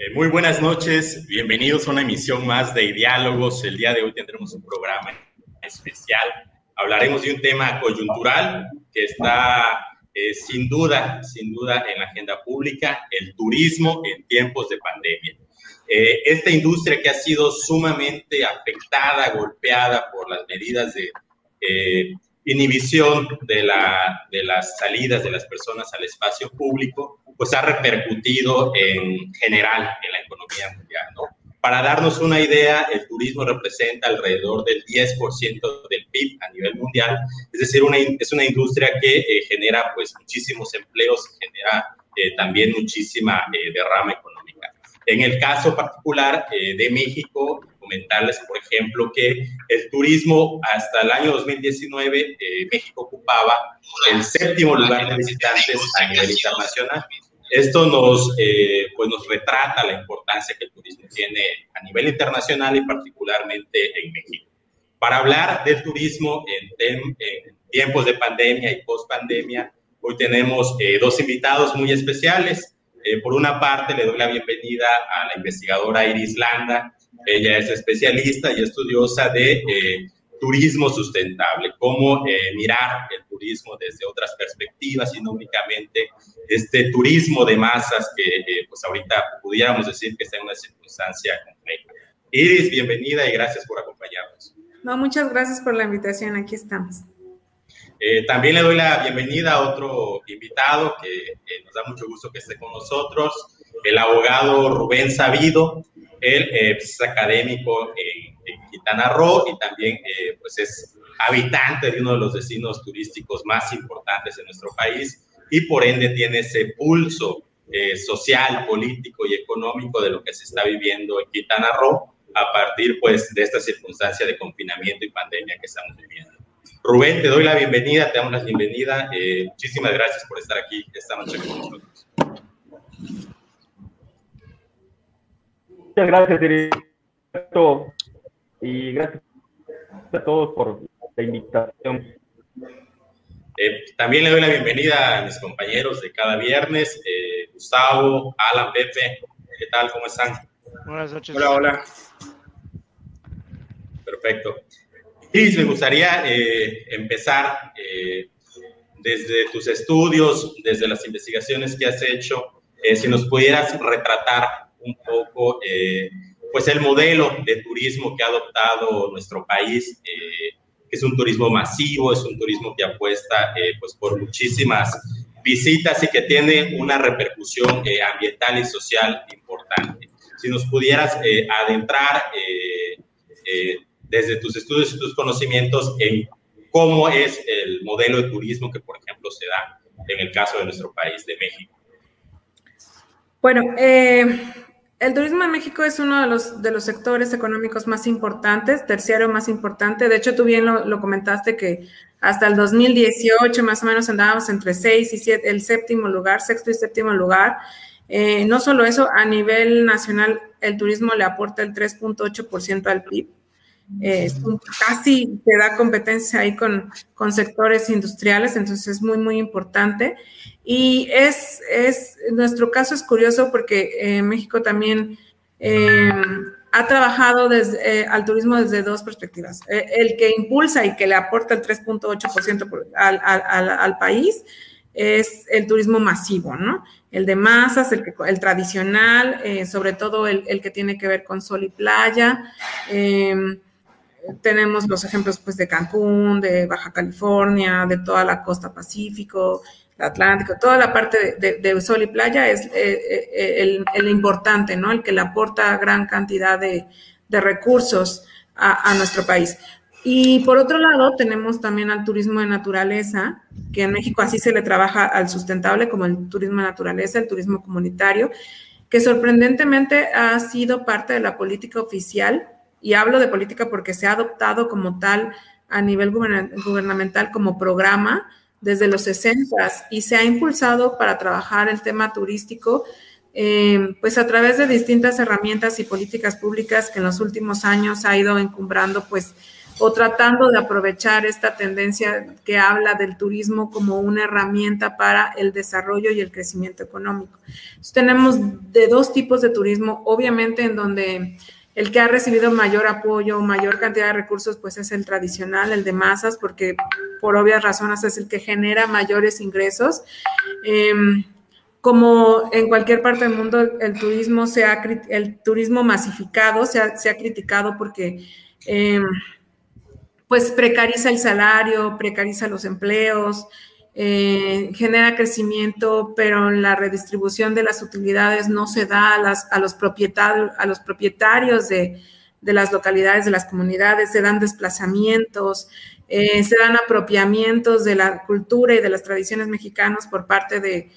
Eh, muy buenas noches, bienvenidos a una emisión más de Diálogos. El día de hoy tendremos un programa especial. Hablaremos de un tema coyuntural que está eh, sin duda, sin duda en la agenda pública, el turismo en tiempos de pandemia. Eh, esta industria que ha sido sumamente afectada, golpeada por las medidas de inhibición de, la, de las salidas de las personas al espacio público, pues ha repercutido en general en la economía mundial, ¿no? Para darnos una idea, el turismo representa alrededor del 10% del PIB a nivel mundial, es decir, una, es una industria que eh, genera pues muchísimos empleos, genera eh, también muchísima eh, derrama económica. En el caso particular de México, comentarles, por ejemplo, que el turismo hasta el año 2019, México ocupaba el séptimo lugar de visitantes a nivel internacional. Esto nos, eh, pues nos retrata la importancia que el turismo tiene a nivel internacional y particularmente en México. Para hablar del turismo en, tiempos de pandemia y post-pandemia, hoy tenemos eh, dos invitados muy especiales. Eh, por una parte, le doy la bienvenida a la investigadora Iris Landa. Ella es especialista y estudiosa de turismo sustentable, cómo eh, mirar el turismo desde otras perspectivas y no únicamente este turismo de masas que eh, pues ahorita pudiéramos decir que está en una circunstancia compleja. Iris, bienvenida y gracias por acompañarnos. No, muchas gracias por la invitación, aquí estamos. Eh, también le doy la bienvenida a otro invitado que nos da mucho gusto que esté con nosotros, el abogado Rubén Sabido. Él es académico en en Quintana Roo y también eh, pues es habitante de uno de los destinos turísticos más importantes de nuestro país y por ende tiene ese pulso eh, social, político y económico de lo que se está viviendo en Quintana Roo a partir pues de esta circunstancia de confinamiento y pandemia que estamos viviendo. Rubén, te doy la bienvenida, te damos la bienvenida. Eh, muchísimas gracias por estar aquí esta noche con nosotros. Muchas gracias, director y gracias a todos por la invitación. Eh, también le doy la bienvenida a mis compañeros de cada viernes, eh, Gustavo, Alan, Pepe, ¿qué tal? ¿Cómo están? Buenas noches. Hola, hola. Perfecto. Cris, me gustaría eh, empezar desde tus estudios, desde las investigaciones que has hecho, si nos pudieras retratar un poco pues el modelo de turismo que ha adoptado nuestro país, eh, que es un turismo masivo, es un turismo que apuesta eh, pues por muchísimas visitas y que tiene una repercusión eh, ambiental y social importante. Si nos pudieras adentrar desde tus estudios y tus conocimientos en cómo es el modelo de turismo que, por ejemplo, se da en el caso de nuestro país, de México. Bueno, eh, el turismo en México es uno de los, de los sectores económicos más importantes, terciario más importante. De hecho, tú bien lo, comentaste que hasta el 2018 más o menos andábamos entre 6 y 7, el séptimo lugar, sexto y séptimo lugar. Eh, no solo eso, a nivel nacional el turismo le aporta el 3.8% al PIB. Eh, casi te da competencia ahí con, con sectores industriales, entonces es muy, muy importante. Y es, es, nuestro caso es curioso porque eh, México también eh, ha trabajado desde, eh, al turismo desde dos perspectivas. el que impulsa y que le aporta el 3.8% al, al, al, país es el turismo masivo, ¿no? El de masas, el, el tradicional, sobre todo el, el, que tiene que ver con sol y playa. Tenemos los ejemplos pues, de Cancún, de Baja California, de toda la costa Pacífico, Atlántico, toda la parte de, sol y playa es eh, eh, el, importante, ¿no? El que le aporta gran cantidad de, recursos a, nuestro país. Y por otro lado, tenemos también al turismo de naturaleza, que en México así se le trabaja al sustentable como el turismo de naturaleza, el turismo comunitario, que sorprendentemente ha sido parte de la política oficial, y hablo de política porque se ha adoptado como tal a nivel gubernamental como programa desde los 60 y se ha impulsado para trabajar el tema turístico, eh, pues a través de distintas herramientas y políticas públicas que en los últimos años ha ido encumbrando pues o tratando de aprovechar esta tendencia que habla del turismo como una herramienta para el desarrollo y el crecimiento económico. tenemos de dos tipos de turismo, obviamente en donde el que ha recibido mayor apoyo, mayor cantidad de recursos, pues es el tradicional, el de masas, porque por obvias razones es el que genera mayores ingresos. Em, como en cualquier parte del mundo, el turismo, se ha, el turismo masificado se ha, se ha criticado porque em, pues precariza el salario, precariza los empleos, eh, genera crecimiento, pero la redistribución de las utilidades no se da a, los, propietarios, a los propietarios de, las localidades, de las comunidades, se dan desplazamientos, eh, se dan apropiamientos de la cultura y de las tradiciones mexicanas por parte de,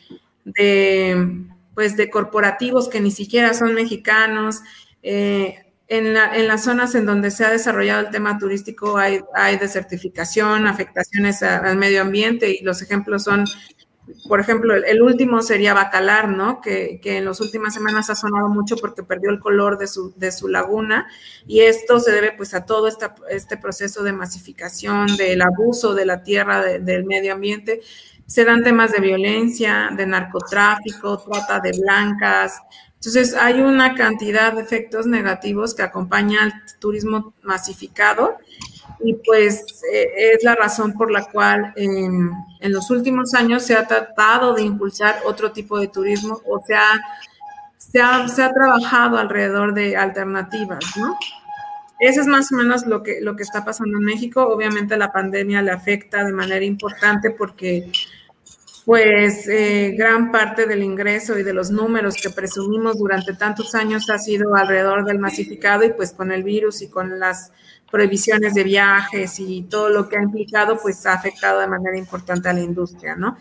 de, pues, de corporativos que ni siquiera son mexicanos. Eh, en, las zonas en donde se ha desarrollado el tema turístico hay, desertificación, afectaciones al medio ambiente y los ejemplos son, por ejemplo, el, último sería Bacalar, ¿no? Que, en las últimas semanas ha sonado mucho porque perdió el color de su, laguna y esto se debe pues a todo este proceso de masificación, del abuso de la tierra, del medio ambiente. Se dan temas de violencia, de narcotráfico, trata de blancas, entonces, hay una cantidad de efectos negativos que acompaña al turismo masificado y pues eh, es la razón por la cual en, los últimos años se ha tratado de impulsar otro tipo de turismo o sea, se ha, se ha trabajado alrededor de alternativas, ¿no? Eso es más o menos lo que, lo que está pasando en México. Obviamente la pandemia le afecta de manera importante porque pues eh, gran parte del ingreso y de los números que presumimos durante tantos años ha sido alrededor del masificado y pues con el virus y con las prohibiciones de viajes y todo lo que ha implicado, pues ha afectado de manera importante a la industria, ¿no?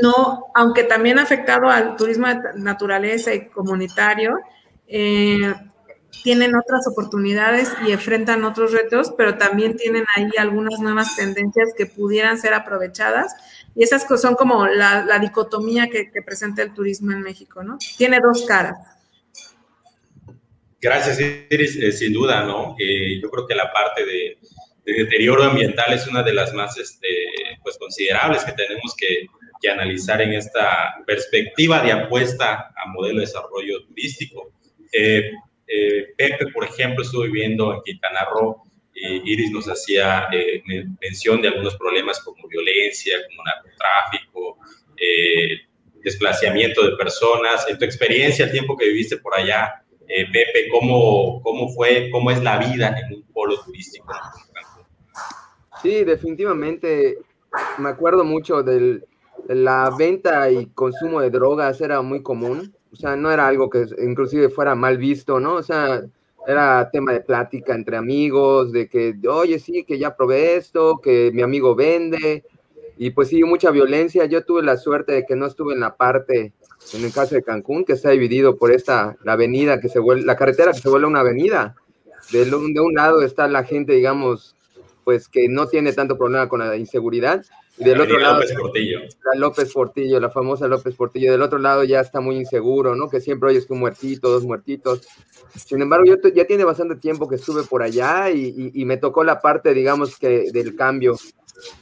No, aunque también ha afectado al turismo de naturaleza y comunitario, eh, tienen otras oportunidades y enfrentan otros retos, pero también tienen ahí algunas nuevas tendencias que pudieran ser aprovechadas y esas son como la, dicotomía que, presenta el turismo en México, ¿no? Tiene dos caras. Gracias, Iris. Eh, sin duda, ¿no? Eh, yo creo que la parte de, deterioro ambiental es una de las más este, pues, considerables que tenemos que, analizar en esta perspectiva de apuesta a modelo de desarrollo turístico. Eh, Pepe, por ejemplo, estuvo viviendo en Quintana Roo Iris nos hacía eh, mención de algunos problemas como violencia, como narcotráfico, eh, desplazamiento de personas. En tu experiencia, el tiempo que viviste por allá, eh, Pepe, ¿cómo, ¿cómo fue, cómo es la vida en un polo turístico? Sí, definitivamente. Me acuerdo mucho de la venta y consumo de drogas era muy común. O sea, no era algo que inclusive fuera mal visto, ¿no? O sea, era tema de plática entre amigos, de que, oye, sí, que ya probé esto, que mi amigo vende, y pues sí, mucha violencia. Yo tuve la suerte de que no estuve en la parte, en el caso de Cancún, que está dividido por esta, la avenida que se vuelve, la carretera que se vuelve una avenida. De, de un lado está la gente, digamos, pues que no tiene tanto problema con la inseguridad, y del otro lado, López Portillo. La López Portillo, la famosa López Portillo. Del otro lado ya está muy inseguro, ¿no? Que siempre oyes que un muertito, dos muertitos. Sin embargo, yo ya tiene bastante tiempo que estuve por allá y, me tocó la parte, digamos, que del cambio.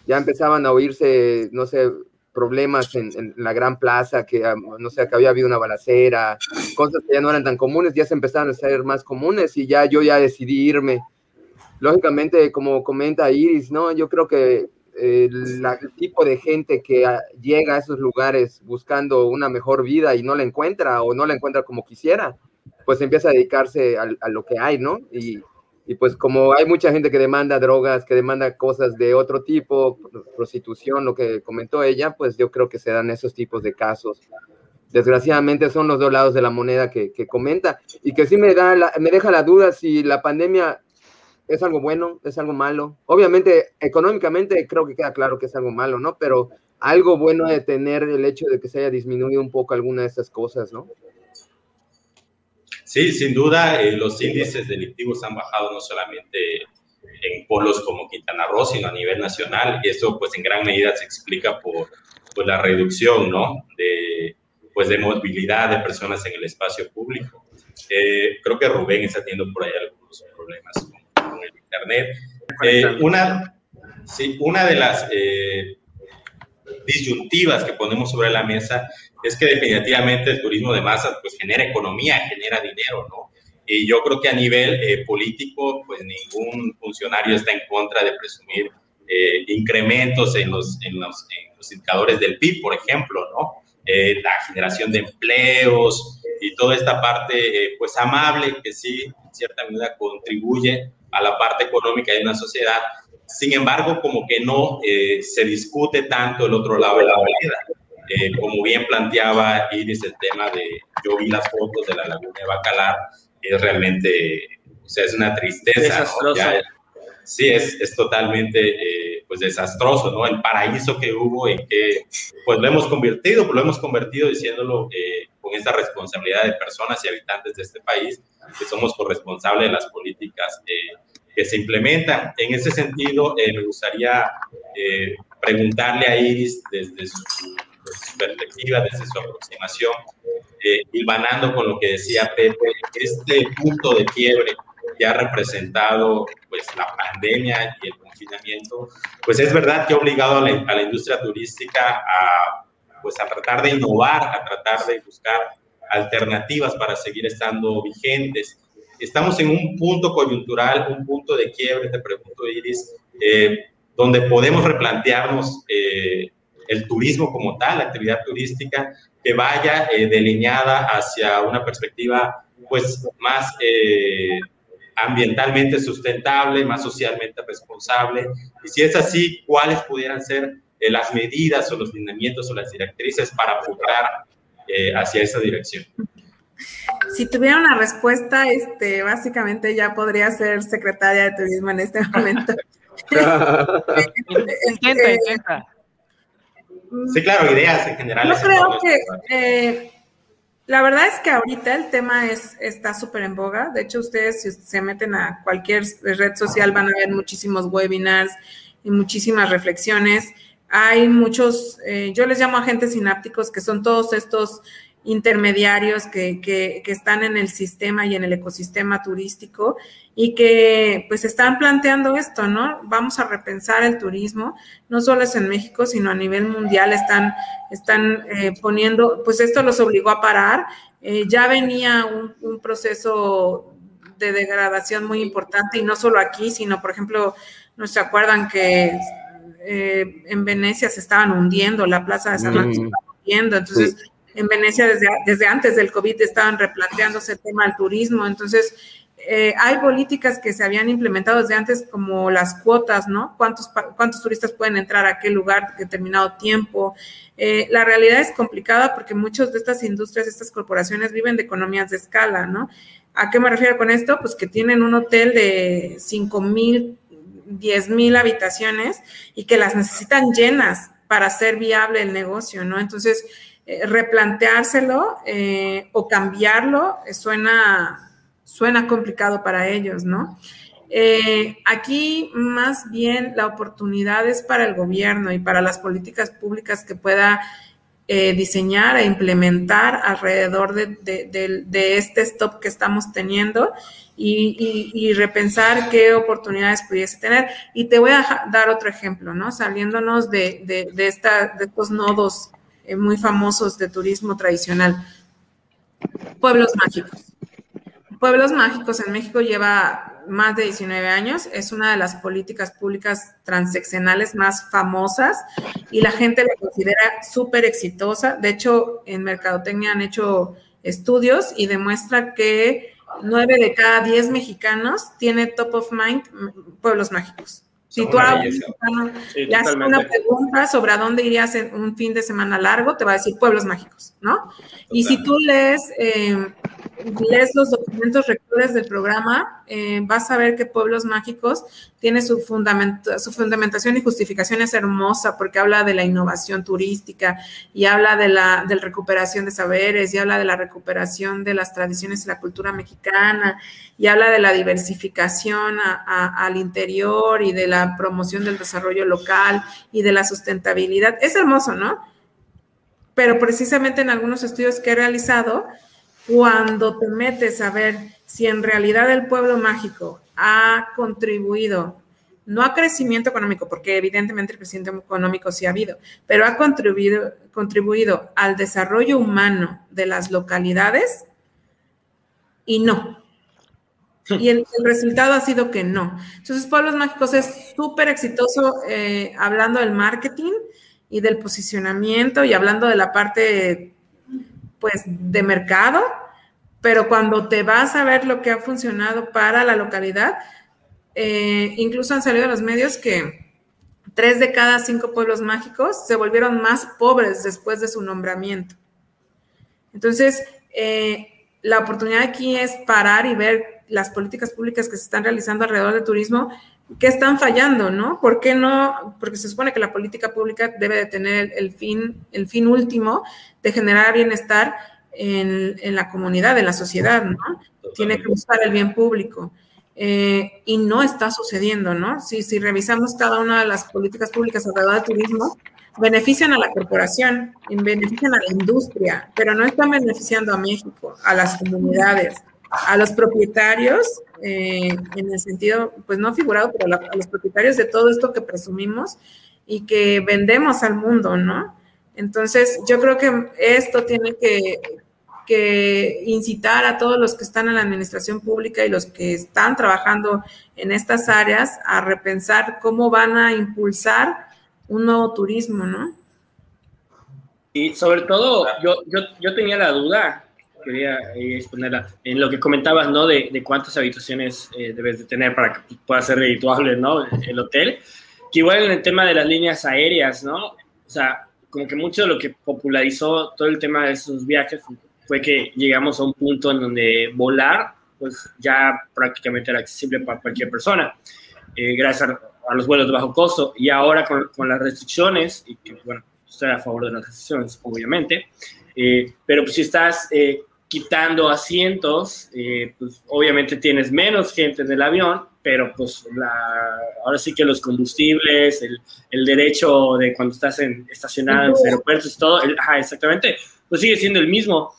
Ya empezaban a oírse, no sé, problemas en, la gran plaza, que no sé, que había habido una balacera, cosas que ya no eran tan comunes, ya se empezaron a ser más comunes y ya yo ya decidí irme. Lógicamente, como comenta Iris, ¿no? Yo creo que el, tipo de gente que ah, llega a esos lugares buscando una mejor vida y no la encuentra o no la encuentra como quisiera, pues empieza a dedicarse a, lo que hay, ¿no? Y, y, pues como hay mucha gente que demanda drogas, que demanda cosas de otro tipo, prostitución, lo que comentó ella, pues yo creo que se dan esos tipos de casos. Desgraciadamente son los dos lados de la moneda que, que comenta y que sí me, da me deja la duda si la pandemia es algo bueno, es algo malo. Obviamente, económicamente creo que queda claro que es algo malo, ¿no? Pero algo bueno de tener el hecho de que se haya disminuido un poco alguna de estas cosas, ¿no? Sí, sin duda, eh, los índices delictivos han bajado no solamente en polos como Quintana Roo, sino a nivel nacional. Y eso, pues, en gran medida se explica por, por la reducción, ¿no? De, pues, de movilidad de personas en el espacio público. Eh, creo que Rubén está teniendo por ahí algunos problemas Internet. Eh, una, sí, una de las eh, disyuntivas que ponemos sobre la mesa es que definitivamente el turismo de masas pues genera economía, genera dinero, ¿no? Y yo creo que a nivel eh, político, pues ningún funcionario está en contra de presumir eh, incrementos en los, en los, indicadores del PIB, por ejemplo, ¿no? Eh, la generación de empleos y toda esta parte, pues amable, que sí, en cierta medida contribuye a la parte económica de una sociedad. Sin embargo, como que no se discute tanto el otro lado de la moneda. como bien planteaba Iris, el tema de, yo vi las fotos de la laguna de Bacalar, es realmente, o sea, es una tristeza. ¿no? Sí, es, es totalmente eh, pues desastroso, ¿no? El paraíso que hubo en que pues lo hemos convertido, pues lo hemos convertido diciéndolo eh, con esta responsabilidad de personas y habitantes de este país, que somos corresponsables de las políticas eh, que se implementan. En ese sentido, me gustaría preguntarle a Iris desde su su perspectiva, desde su aproximación, eh, hilvanando con lo que decía Pepe, este punto de quiebre que ha representado pues, la pandemia y el confinamiento, pues es verdad que ha obligado a la, industria turística a, pues, a tratar de innovar, a tratar de buscar alternativas para seguir estando vigentes. Estamos en un punto coyuntural, un punto de quiebre, te pregunto Iris, eh, donde podemos replantearnos eh, el turismo como tal, la actividad turística, que vaya eh, delineada hacia una perspectiva pues más eh, ambientalmente sustentable, más socialmente responsable. Y si es así, ¿cuáles pudieran ser eh, las medidas o los lineamientos o las directrices para apuntar hacia esa dirección? Si tuviera una respuesta, este, básicamente ya podría ser secretaria de turismo en este momento. intenta, intenta. Sí, claro, ideas en general. Yo creo que eh, la verdad es que ahorita el tema es, está súper en boga. De hecho, ustedes si se meten a cualquier red social van a ver muchísimos webinars y muchísimas reflexiones. Hay muchos, eh, yo les llamo agentes sinápticos, que son todos estos intermediarios que, que, que, están en el sistema y en el ecosistema turístico y que pues están planteando esto, ¿no? Vamos a repensar el turismo, no solo es en México, sino a nivel mundial están, están eh, poniendo, pues esto los obligó a parar, eh, ya venía un, un, proceso de degradación muy importante y no solo aquí, sino por ejemplo, no se acuerdan que eh, en Venecia se estaban hundiendo, la plaza de San Marcos se estaba hundiendo, entonces en Venecia desde, desde antes del COVID estaban replanteándose el tema del turismo, entonces eh, hay políticas que se habían implementado desde antes como las cuotas, ¿no? ¿Cuántos, cuántos turistas pueden entrar a qué lugar determinado tiempo? Eh, la realidad es complicada porque muchas de estas industrias, estas corporaciones viven de economías de escala, ¿no? ¿A qué me refiero con esto? Pues que tienen un hotel de 5 mil, 10 mil habitaciones y que las necesitan llenas para hacer viable el negocio, ¿no? Entonces, eh, replanteárselo eh, o cambiarlo eh, suena, suena complicado para ellos, ¿no? aquí más bien la oportunidad es para el gobierno y para las políticas públicas que pueda diseñar e implementar alrededor de, este stop que estamos teniendo y, repensar qué oportunidades pudiese tener. Y te voy a dar otro ejemplo, ¿no? Saliéndonos de, estos nodos eh, muy famosos de turismo tradicional. Pueblos mágicos. Pueblos mágicos en México lleva más de 19 años, es una de las políticas públicas transeccionales más famosas y la gente la considera súper exitosa. De hecho, en Mercadotecnia han hecho estudios y demuestra que 9 de cada 10 mexicanos tiene top of mind pueblos mágicos. Si tú le haces una pregunta sobre a dónde irías en un fin de semana largo, te va a decir pueblos mágicos, ¿no? Y si tú lees, eh, lees los documentos rectores del programa, eh, vas a ver que Pueblos Mágicos tiene su, fundamentación y justificación es hermosa porque habla de la innovación turística y habla de la recuperación de saberes y habla de la recuperación de las tradiciones y la cultura mexicana y habla de la diversificación al interior y de la promoción del desarrollo local y de la sustentabilidad. Es hermoso, ¿no? Pero precisamente en algunos estudios que he realizado, cuando te metes a ver si en realidad el pueblo mágico ha contribuido no a crecimiento económico, porque evidentemente el crecimiento económico sí ha habido, pero ha contribuido, contribuido al desarrollo humano de las localidades y no. Y el, resultado ha sido que no. Entonces, Pueblos Mágicos es súper exitoso eh, hablando del marketing y del posicionamiento y hablando de la parte, pues, de mercado, pero cuando te vas a ver lo que ha funcionado para la localidad, eh, incluso han salido los medios que tres de cada cinco pueblos mágicos se volvieron más pobres después de su nombramiento. Entonces, eh, la oportunidad aquí es parar y ver las políticas públicas que se están realizando alrededor del turismo, qué están fallando, ¿no? ¿Por qué no? Porque se supone que la política pública debe de tener el fin, el fin último de generar bienestar en, en la comunidad, en la sociedad, ¿no? Tiene que buscar el bien público. Eh, y no está sucediendo, ¿no? Si, si revisamos cada una de las políticas públicas alrededor del turismo, benefician a la corporación, benefician a la industria, pero no están beneficiando a México, a las comunidades, a los propietarios, eh, en el sentido, pues no figurado, pero a los propietarios de todo esto que presumimos y que vendemos al mundo, ¿no? Entonces, yo creo que esto tiene que, que incitar a todos los que están en la administración pública y los que están trabajando en estas áreas a repensar cómo van a impulsar un nuevo turismo, ¿no? Y sobre todo, yo, yo, yo tenía la duda, quería exponerla, en lo que comentabas, ¿no? De, de cuántas habitaciones eh, debes de tener para que pueda ser redituable, ¿no? El hotel. Que igual en el tema de las líneas aéreas, ¿no? O sea, como que mucho de lo que popularizó todo el tema de esos viajes fue que llegamos a un punto en donde volar, pues ya prácticamente era accesible para cualquier persona, eh, gracias a, los vuelos de bajo costo. Y ahora con, con, las restricciones, y que bueno, estoy a favor de las restricciones, obviamente, eh, pero pues si estás eh, quitando asientos, pues obviamente tienes menos gente en el avión, pero pues la, ahora sí que los combustibles, el, el derecho de cuando estás en, estacionado en los aeropuertos, todo, el, ajá, exactamente, pues sigue siendo el mismo.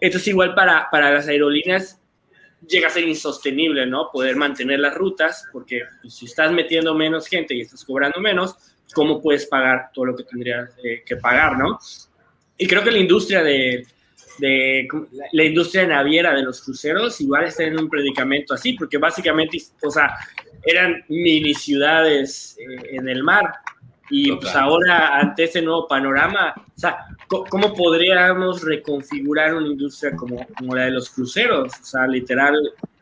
Entonces, igual para, para las aerolíneas llega a ser insostenible, ¿no? Poder mantener las rutas, porque pues, si estás metiendo menos gente y estás cobrando menos, ¿cómo puedes pagar todo lo que tendrías eh, que pagar, ¿no? Y creo que la industria de, de, la industria naviera de los cruceros igual está en un predicamento así, porque básicamente, o sea, eran mini ciudades eh, en el mar, y pues ahora, ante ese nuevo panorama, o sea, ¿cómo podríamos reconfigurar una industria como, como la de los cruceros? O sea, literal,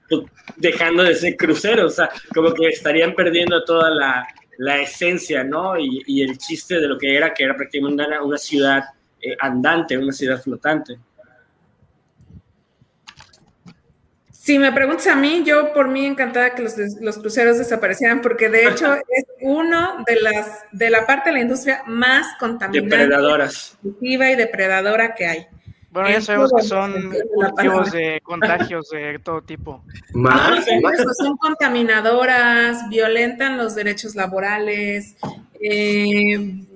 pues, dejando de ser cruceros, o sea, como que estarían perdiendo toda la, la esencia, ¿no? Y, y, el chiste de lo que era, que era prácticamente una, una ciudad eh, andante, una ciudad flotante. Si me preguntas a mí, yo por mí encantada que los, los, cruceros desaparecieran, porque de hecho es uno de las de la parte de la industria más contaminante, depredadoras, y depredadora que hay. Bueno, ya sabemos que son cultivos de contagios de todo tipo. Más, son contaminadoras, violentan los derechos laborales, eh,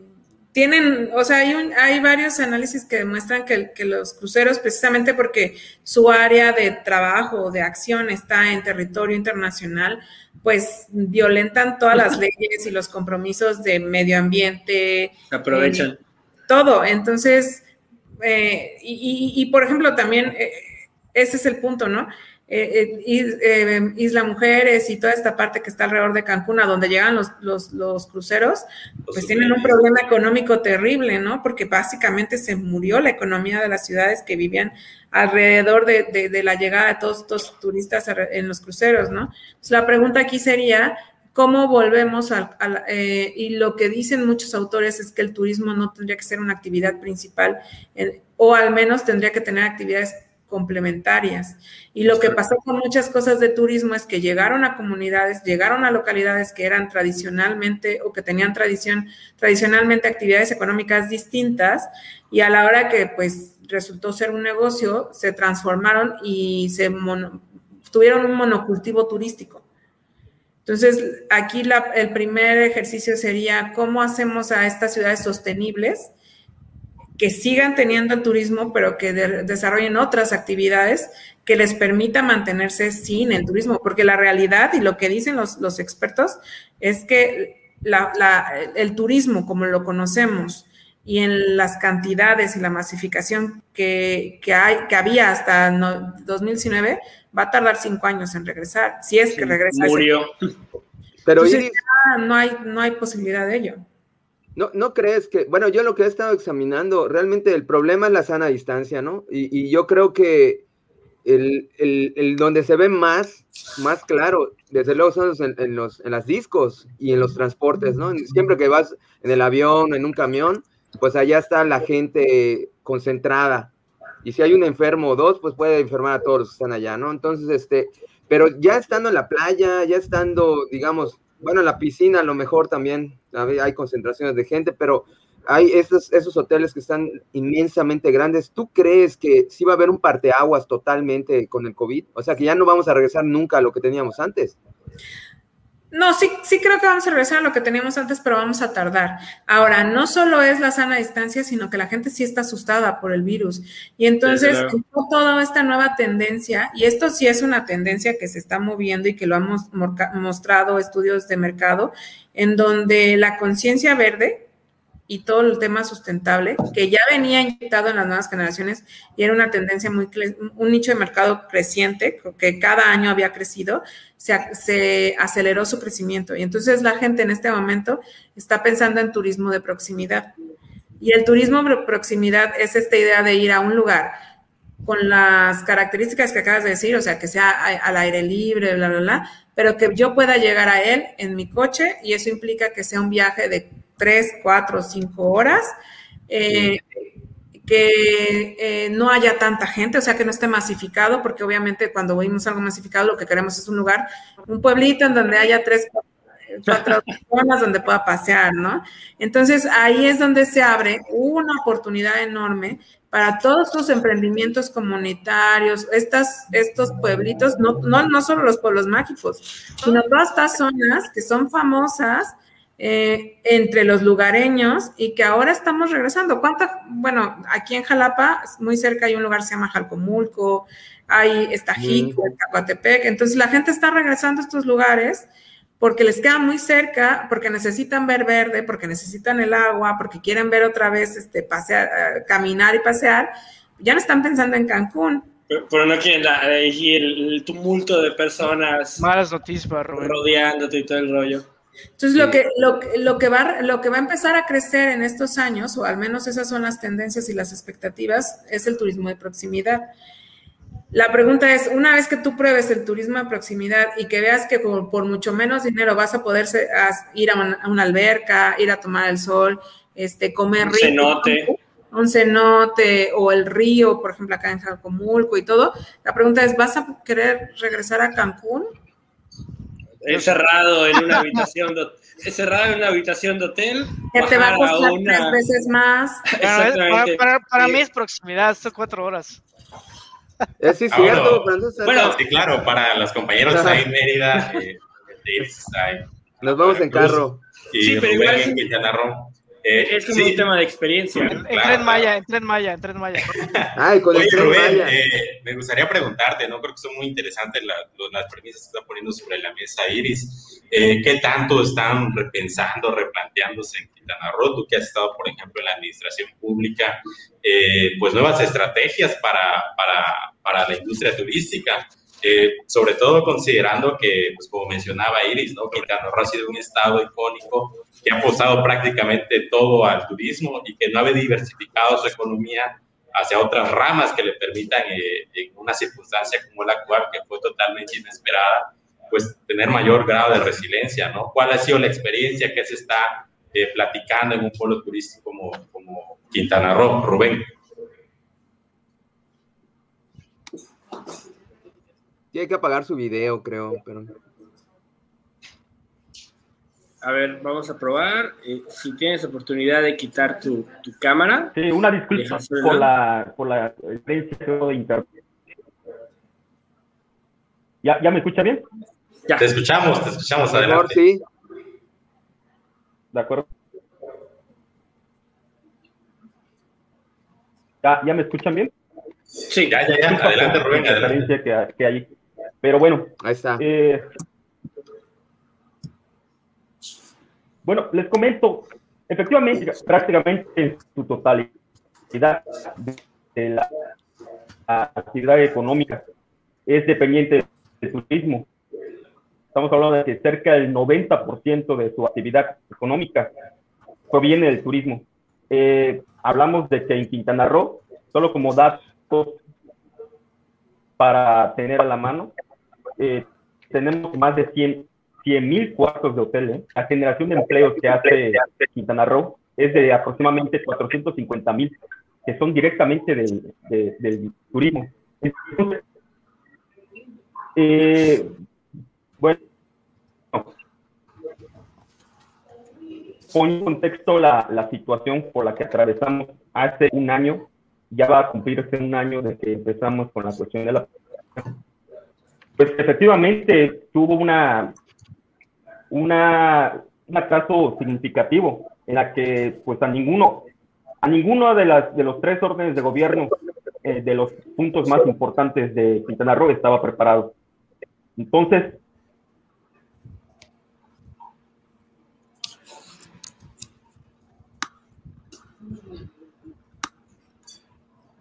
tienen, o sea, hay, un, hay varios análisis que demuestran que, que, los cruceros, precisamente porque su área de trabajo o de acción está en territorio internacional, pues violentan todas las leyes y los compromisos de medio ambiente. aprovechan. Eh, todo. Entonces, eh, y, y, y, por ejemplo, también eh, ese es el punto, ¿no? Eh, eh, Isla Mujeres y toda esta parte que está alrededor de Cancún, a donde llegan los, los, los cruceros, pues tienen un problema económico terrible, ¿no? Porque básicamente se murió la economía de las ciudades que vivían alrededor de, de, de la llegada de todos estos turistas en los cruceros, ¿no? Entonces, la pregunta aquí sería, ¿cómo volvemos a, a eh, y lo que dicen muchos autores es que el turismo no tendría que ser una actividad principal, o al menos tendría que tener actividades complementarias. Y lo que pasó con muchas cosas de turismo es que llegaron a comunidades, llegaron a localidades que eran tradicionalmente o que tenían tradición, tradicionalmente actividades económicas distintas y a la hora que pues resultó ser un negocio, se transformaron y se mono, tuvieron un monocultivo turístico. Entonces, aquí el primer ejercicio sería cómo hacemos a estas ciudades sostenibles que sigan teniendo el turismo, pero que desarrollen otras actividades que les permita mantenerse sin el turismo, porque la realidad y lo que dicen los, los expertos es que el turismo como lo conocemos y en las cantidades y la masificación que, hay, que había hasta 2019, va a tardar cinco años en regresar, si es que regresa. Murió. Pero no, hay, no hay posibilidad de ello. No, ¿No crees que, bueno, yo lo que he estado examinando, realmente el problema es la sana distancia, ¿no? Y, yo creo que el, el, donde se ve más, más claro, desde luego son en, los, en las discos y en los transportes, ¿no? Siempre que vas en el avión, en un camión, pues allá está la gente concentrada. Y si hay un enfermo o dos, pues puede enfermar a todos los que están allá, ¿no? Entonces, este, pero ya estando en la playa, ya estando, digamos, bueno, en la piscina a lo mejor también hay concentraciones de gente, pero hay esos, esos hoteles que están inmensamente grandes. ¿Tú crees que sí va a haber un parteaguas totalmente con el COVID? O sea, que ya no vamos a regresar nunca a lo que teníamos antes. No, sí, sí creo que vamos a regresar a lo que teníamos antes, pero vamos a tardar. Ahora, no solo es la sana distancia, sino que la gente sí está asustada por el virus. Y entonces, toda esta nueva tendencia, y esto sí es una tendencia que se está moviendo y que lo han mostrado estudios de mercado, en donde la conciencia verde, y todo el tema sustentable, que ya venía inyectado en las nuevas generaciones y era una tendencia muy, un nicho de mercado creciente, que cada año había crecido, se, aceleró su crecimiento. Y entonces la gente en este momento está pensando en turismo de proximidad. Y el turismo de proximidad es esta idea de ir a un lugar con las características que acabas de decir, o sea, que sea al aire libre, bla, bla, bla, pero que yo pueda llegar a él en mi coche y eso implica que sea un viaje de tres, cuatro, cinco horas, eh, que eh, no haya tanta gente, o sea, que no esté masificado, porque obviamente cuando vimos algo masificado lo que queremos es un lugar, un pueblito en donde haya tres, cuatro personas donde pueda pasear, ¿no? Entonces ahí es donde se abre una oportunidad enorme para todos los emprendimientos comunitarios, estas, estos pueblitos, no, no, no solo los pueblos mágicos, sino todas estas zonas que son famosas eh, entre los lugareños y que ahora estamos regresando. ¿Cuánta? Bueno, aquí en Jalapa, muy cerca hay un lugar que se llama Jalcomulco, hay Estajico, Tacuatepec, entonces la gente está regresando a estos lugares porque les queda muy cerca, porque necesitan ver verde, porque necesitan el agua, porque quieren ver otra vez, este, pasear, eh, caminar y pasear, ya no están pensando en Cancún. Pero, no quieren el, el, tumulto de personas. Malas noticias para Rodeándote y todo el rollo. Entonces, lo, que, lo, lo, que va, lo que va a empezar a crecer en estos años, o al menos esas son las tendencias y las expectativas, es el turismo de proximidad. La pregunta es, una vez que tú pruebes el turismo de proximidad y que veas que por, mucho menos dinero vas a poder ir a una, alberca, ir a tomar el sol, este, comer un cenote. un cenote o el río, por ejemplo, acá en Jacomulco y todo, la pregunta es, ¿vas a querer regresar a Cancún cerrado en una habitación de, cerrado en una habitación de hotel. Que te va a costar tres veces más. Para, mí es proximidad, son cuatro horas. Es sí, cierto. bueno, sí, claro, para los compañeros ahí en Mérida, eh, nos vamos en carro. Y sí, pero igual en Quintana Roo. Eh, es como un tema de experiencia. En, Tren Maya, en Tren Maya, en Tren Maya. Ay, con el Tren Maya. Eh, me gustaría preguntarte, ¿no? Creo que son muy interesantes las premisas que está poniendo sobre la mesa Iris. Eh, ¿Qué tanto están repensando, replanteándose en Quintana Roo? Tú que has estado, por ejemplo, en la administración pública, pues nuevas estrategias para, para, para la industria turística. Eh, sobre todo considerando que, pues como mencionaba Iris, ¿no? Quintana Roo ha sido un estado icónico que ha apostado prácticamente todo al turismo y que no ha diversificado su economía hacia otras ramas que le permitan, eh, en una circunstancia como la actual, que fue totalmente inesperada, pues tener mayor grado de resiliencia, ¿no? ¿Cuál ha sido la experiencia que se está eh, platicando en un pueblo turístico como, como Quintana Roo, Rubén? Tiene que apagar su video, creo, pero... A ver, vamos a probar. Eh, si tienes oportunidad de quitar tu, tu cámara. Sí, una disculpa por la, por la experiencia de internet. ¿Ya, ¿Ya me escucha bien? Ya. Te escuchamos, te escuchamos. Adelante. sí. De acuerdo. ¿Ya, ¿Ya me escuchan bien? Sí, ya, ya, ya. Adelante, Rubén. Adelante. Que, que hay. Pero bueno. Ahí está. Eh, bueno, les comento, efectivamente, prácticamente en su totalidad de la, actividad económica es dependiente del turismo. Estamos hablando de que cerca del 90% de su actividad económica proviene del turismo. Eh, hablamos de que en Quintana Roo, solo como datos para tener a la mano, eh, tenemos más de 100 mil cuartos de hotel. ¿eh? La generación de empleos que hace Quintana Roo es de aproximadamente 450 mil, que son directamente del, turismo. eh, bueno, pon en contexto la, la, situación por la que atravesamos hace un año, ya va a cumplirse un año de que empezamos con la cuestión de la... Pues efectivamente tuvo una, una, un atraso significativo en la que pues a ninguno, a ninguno de, las, de los tres órdenes de gobierno eh, de los puntos más importantes de Quintana Roo estaba preparado. Entonces,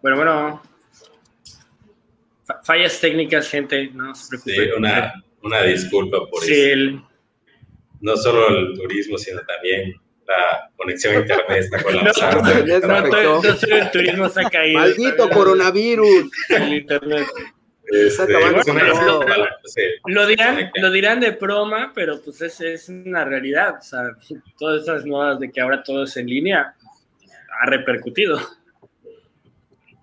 Bueno, bueno. Fallas técnicas, gente, no se preocupen. Sí, una, una disculpa por sí, eso. El... No solo el turismo, sino también la conexión a internet está colapsada. No, no, no, solo el turismo se ha caído. Maldito coronavirus. El internet. Este, bueno, lo, lo, lo, dirán, lo dirán de broma, pero pues es, es una realidad. O sea, todas esas modas de que ahora todo es en línea ha repercutido.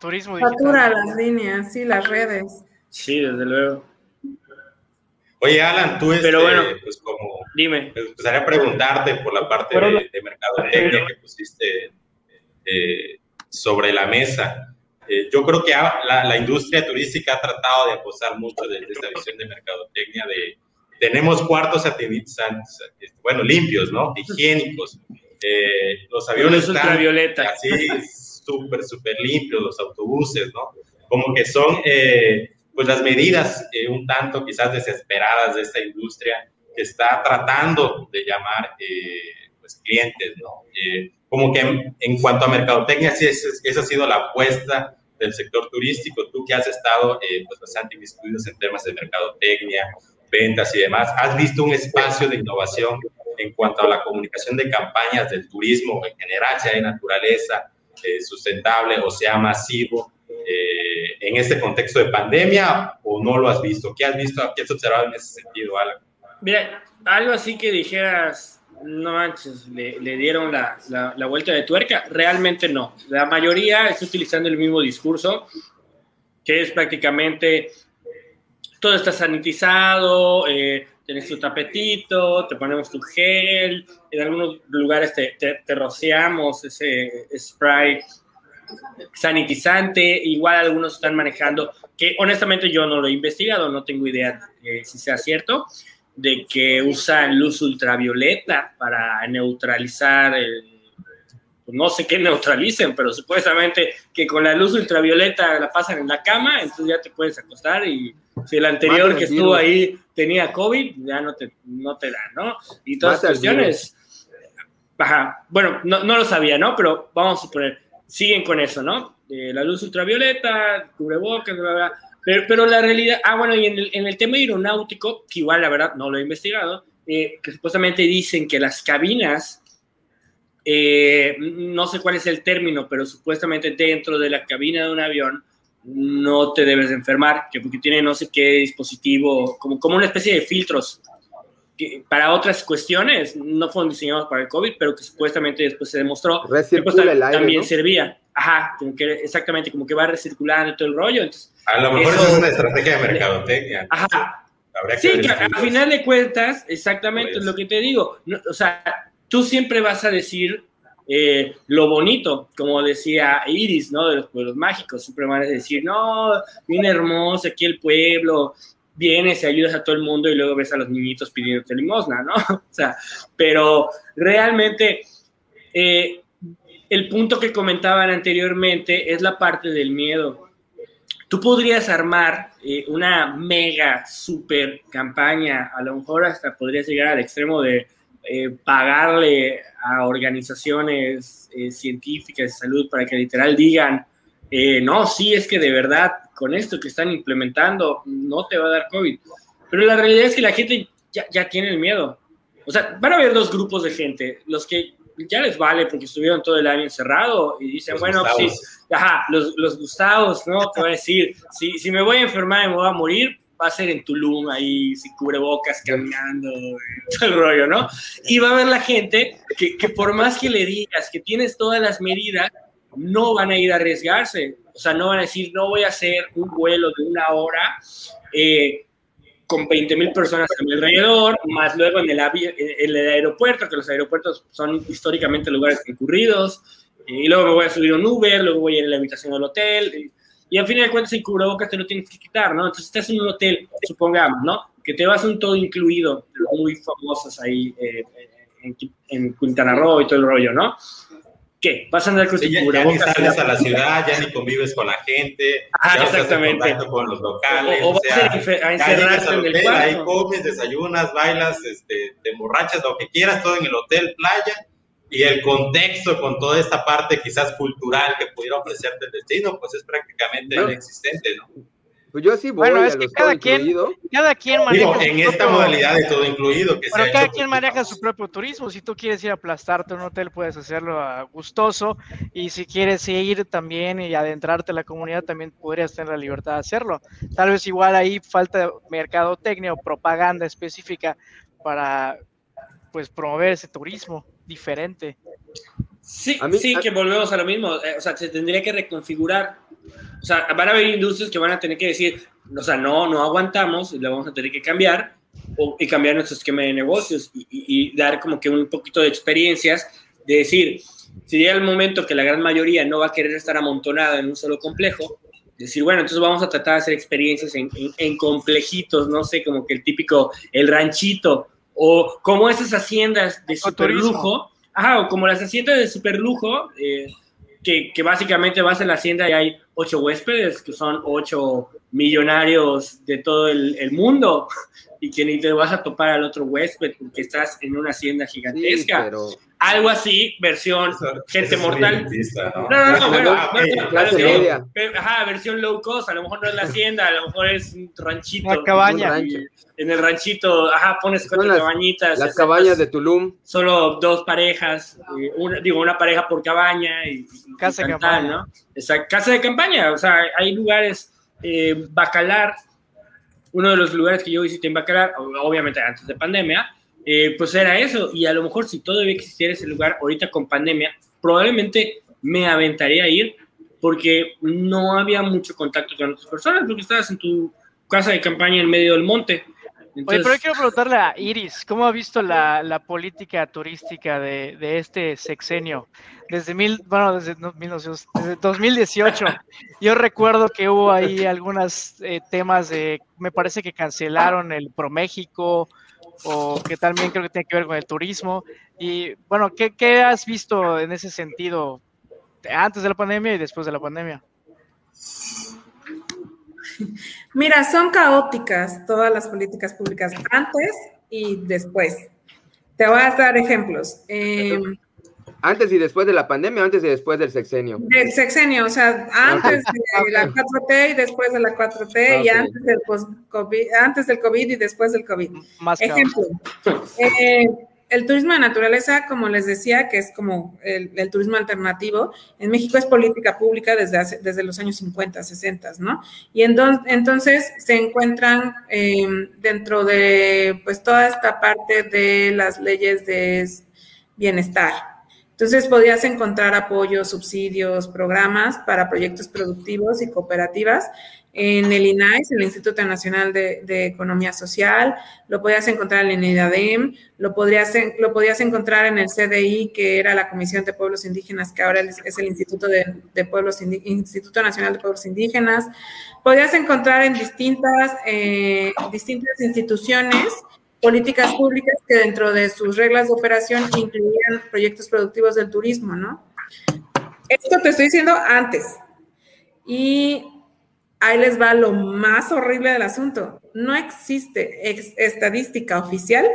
Turismo digital. Satura las líneas, sí, las redes. Sí, desde luego. Oye, Alan, tú este, Pero bueno, pues como dime. Me gustaría preguntarte por la parte Pero, de, de mercadotecnia que pusiste eh, sobre la mesa. Eh, yo creo que la, la, industria turística ha tratado de apostar mucho desde esta visión de mercadotecnia de tenemos cuartos bueno limpios, ¿no? Higiénicos. Eh, los aviones están ultravioleta. así súper, súper limpios, los autobuses, ¿no? Como que son, eh, pues, las medidas eh, un tanto quizás desesperadas de esta industria que está tratando de llamar, eh, pues, clientes, ¿no? como que en, en, cuanto a mercadotecnia, sí, esa, esa ha sido la apuesta del sector turístico. Tú que has estado, pues, bastante inmiscuidos en temas de mercadotecnia, ventas y demás, ¿has visto un espacio de innovación en cuanto a la comunicación de campañas del turismo en general, sea de naturaleza, eh, sustentable o sea masivo eh, en este contexto de pandemia o no lo has visto? ¿Qué has visto, qué has observado en ese sentido, Alan? Mira, algo así que dijeras, no manches, le, le dieron la, la, la, vuelta de tuerca, realmente no. La mayoría está utilizando el mismo discurso, que es prácticamente todo está sanitizado, eh, tienes tu tapetito, te ponemos tu gel, en algunos lugares te, te, rociamos ese spray sanitizante, igual algunos están manejando, que honestamente yo no lo he investigado, no tengo idea de si sea cierto, de que usan luz ultravioleta para neutralizar el, no sé qué neutralicen, pero supuestamente que con la luz ultravioleta la pasan en la cama, entonces ya te puedes acostar y si el anterior que estuvo ahí tenía COVID, ya no te, no te da, ¿no? Y todas las cuestiones. Ajá. Bueno, no, no, lo sabía, ¿no? Pero vamos a suponer, siguen con eso, ¿no? Eh, la luz ultravioleta, cubrebocas, bla, bla. Pero, pero la realidad, ah, bueno, y en el, en el tema aeronáutico, que igual la verdad no lo he investigado, eh, que supuestamente dicen que las cabinas, eh, no sé cuál es el término, pero supuestamente dentro de la cabina de un avión, no te debes de enfermar, que porque tiene no sé qué dispositivo, como, como una especie de filtros que para otras cuestiones, no fueron diseñados para el COVID, pero que supuestamente después se demostró que pues, el aire, también ¿no? servía. Ajá, como que exactamente, como que va recirculando todo el rollo. Entonces, a lo mejor eso, es una estrategia de mercadotecnia. Ajá. sí, que, que al final de cuentas, exactamente pues. es lo que te digo. No, o sea, tú siempre vas a decir eh, lo bonito, como decía Iris, ¿no? De los pueblos mágicos, siempre van decir, no, bien hermoso aquí el pueblo, vienes y ayudas a todo el mundo y luego ves a los niñitos pidiéndote limosna, ¿no? o sea, pero realmente, eh, el punto que comentaban anteriormente es la parte del miedo. Tú podrías armar eh, una mega super campaña, a lo mejor hasta podrías llegar al extremo de eh, pagarle a organizaciones eh, científicas de salud para que literal digan, no, sí, es que de verdad con esto que están implementando no te va a dar COVID. Pero la realidad es que la gente ya, ya tiene el miedo. O sea, van a haber dos grupos de gente, los que ya les vale porque estuvieron todo el año encerrado y dicen, bueno, sí, ajá, los, los Gustavos, ¿no? Te voy a decir, si, si me voy a enfermar y me voy a morir, va a ser en Tulum, ahí sin cubrebocas, caminando, todo el rollo, ¿no? Y va a haber la gente que, que por más que le digas que tienes todas las medidas, no van a ir a arriesgarse. O sea, no van a decir, no voy a hacer un vuelo de una hora. Eh, con 20 mil personas a mi alrededor, más luego en el, en el aeropuerto, que los aeropuertos son históricamente lugares concurridos, y luego me voy a subir un Uber, luego voy a ir a la habitación del hotel, y, al fin de cuentas el cubrebocas te lo tienes que quitar, ¿no? Entonces estás en un hotel, supongamos, ¿no? Que te vas un todo incluido, muy famosos ahí eh, en, en Quintana Roo y todo el rollo, ¿no? ¿qué? Vas a andar con sí, ya, ya, ni sales a la ciudad, ya ni convives con la gente, ah, ya exactamente. Estás en con los locales, o, o, o sea, a encerrarte en el hotel, ahí comes, desayunas, bailas, este, te emborrachas, lo que quieras, todo en el hotel, playa, y el contexto con toda esta parte quizás cultural que pudiera ofrecerte el destino, pues es prácticamente no. inexistente, ¿no? Pues yo sí voy bueno, es a que cada quien, incluido. cada quien maneja. Digo, en esta modalidad de todo incluido. Que Pero se cada quien maneja su propio turismo. Si tú quieres ir a aplastarte en un hotel, puedes hacerlo a gustoso. Y si quieres ir también y adentrarte en la comunidad, también podrías tener la libertad de hacerlo. Tal vez igual ahí falta mercadotecnia o propaganda específica para pues promover ese turismo diferente. Sí, mí- sí, a- que volvemos a lo mismo. eh, O sea, se tendría que reconfigurar. O sea, van a haber industrias que van a tener que decir, o sea, no, no aguantamos, y la vamos a tener que cambiar, o, y cambiar nuestro esquema de negocios, y, y- y dar como que un poquito de experiencias, de decir, si llega el momento que la gran mayoría no va a querer estar amontonada en un solo complejo, decir, bueno, entonces vamos a tratar de hacer experiencias en, en- en complejitos, no sé, como que el típico, el ranchito, o como esas haciendas de superlujo, ajá, o como las haciendas de superlujo, eh, que, que básicamente vas a la hacienda y hay ocho huéspedes, que son ocho millonarios de todo el, el mundo, y que ni te vas a topar al otro huésped porque estás en una hacienda Sí, gigantesca. pero Algo así, versión eso- gente eso es mortal. ¿no? No, no, no, bueno, Ah, bueno, pero, ajá, versión low cost, a lo mejor no es la hacienda, a lo mejor es un ranchito. Una cabaña. Un. En el ranchito, ajá, pones cuatro las- cabañitas. las cabañas de Tulum, Solo dos parejas, eh, una, digo, una pareja por cabaña y, y- Casa y de cantar, campaña. ¿no? Esa casa de campaña, o sea, hay lugares, eh, Bacalar, uno de los lugares que yo visité en Bacalar, obviamente antes de pandemia, eh, pues era eso, y a lo mejor si todavía existiera ese lugar ahorita con pandemia, probablemente me aventaría a ir porque no había mucho contacto con otras personas, porque estabas en tu casa de campaña en medio del monte. Oye, pero yo quiero preguntarle a Iris, ¿cómo ha visto la, la política turística de, de este sexenio? Desde mil, bueno, desde, no, 1900, desde 2018, yo recuerdo que hubo ahí algunos temas de, me parece que cancelaron el ProMéxico, o que también creo que tiene que ver con el turismo. Y bueno, ¿qué, qué has visto en ese sentido antes de la pandemia y después de la pandemia? Mira, son caóticas todas las políticas públicas antes y después. Te voy a dar ejemplos. Eh, antes y después de la pandemia, antes y después del sexenio. del sexenio, o sea, antes de la 4T y después de la 4T y Ok. antes del post-COVID, antes del COVID y después del COVID. Más. Ejemplo, eh, el turismo de naturaleza, como les decía, que es como el, turismo alternativo, en México es política pública desde, hace- desde los años 50, 60, ¿no? Y endon- entonces se encuentran eh, dentro de pues toda esta parte de las leyes de bienestar. Entonces podrías encontrar apoyos, subsidios, programas para proyectos productivos y cooperativas en el INAIS, el Instituto Nacional de, Economía Social, lo podías encontrar en el INADEM, lo, podrías, lo podías encontrar en el CDI, que era la Comisión de Pueblos Indígenas, que ahora es, el Instituto, de, de Pueblos Instituto Nacional de Pueblos Indígenas. Podrías encontrar en distintas, eh, distintas instituciones políticas públicas que dentro de sus reglas de operación incluían proyectos productivos del turismo, ¿no? Esto te estoy diciendo antes. Y ahí les va lo más horrible del asunto. No existe estadística oficial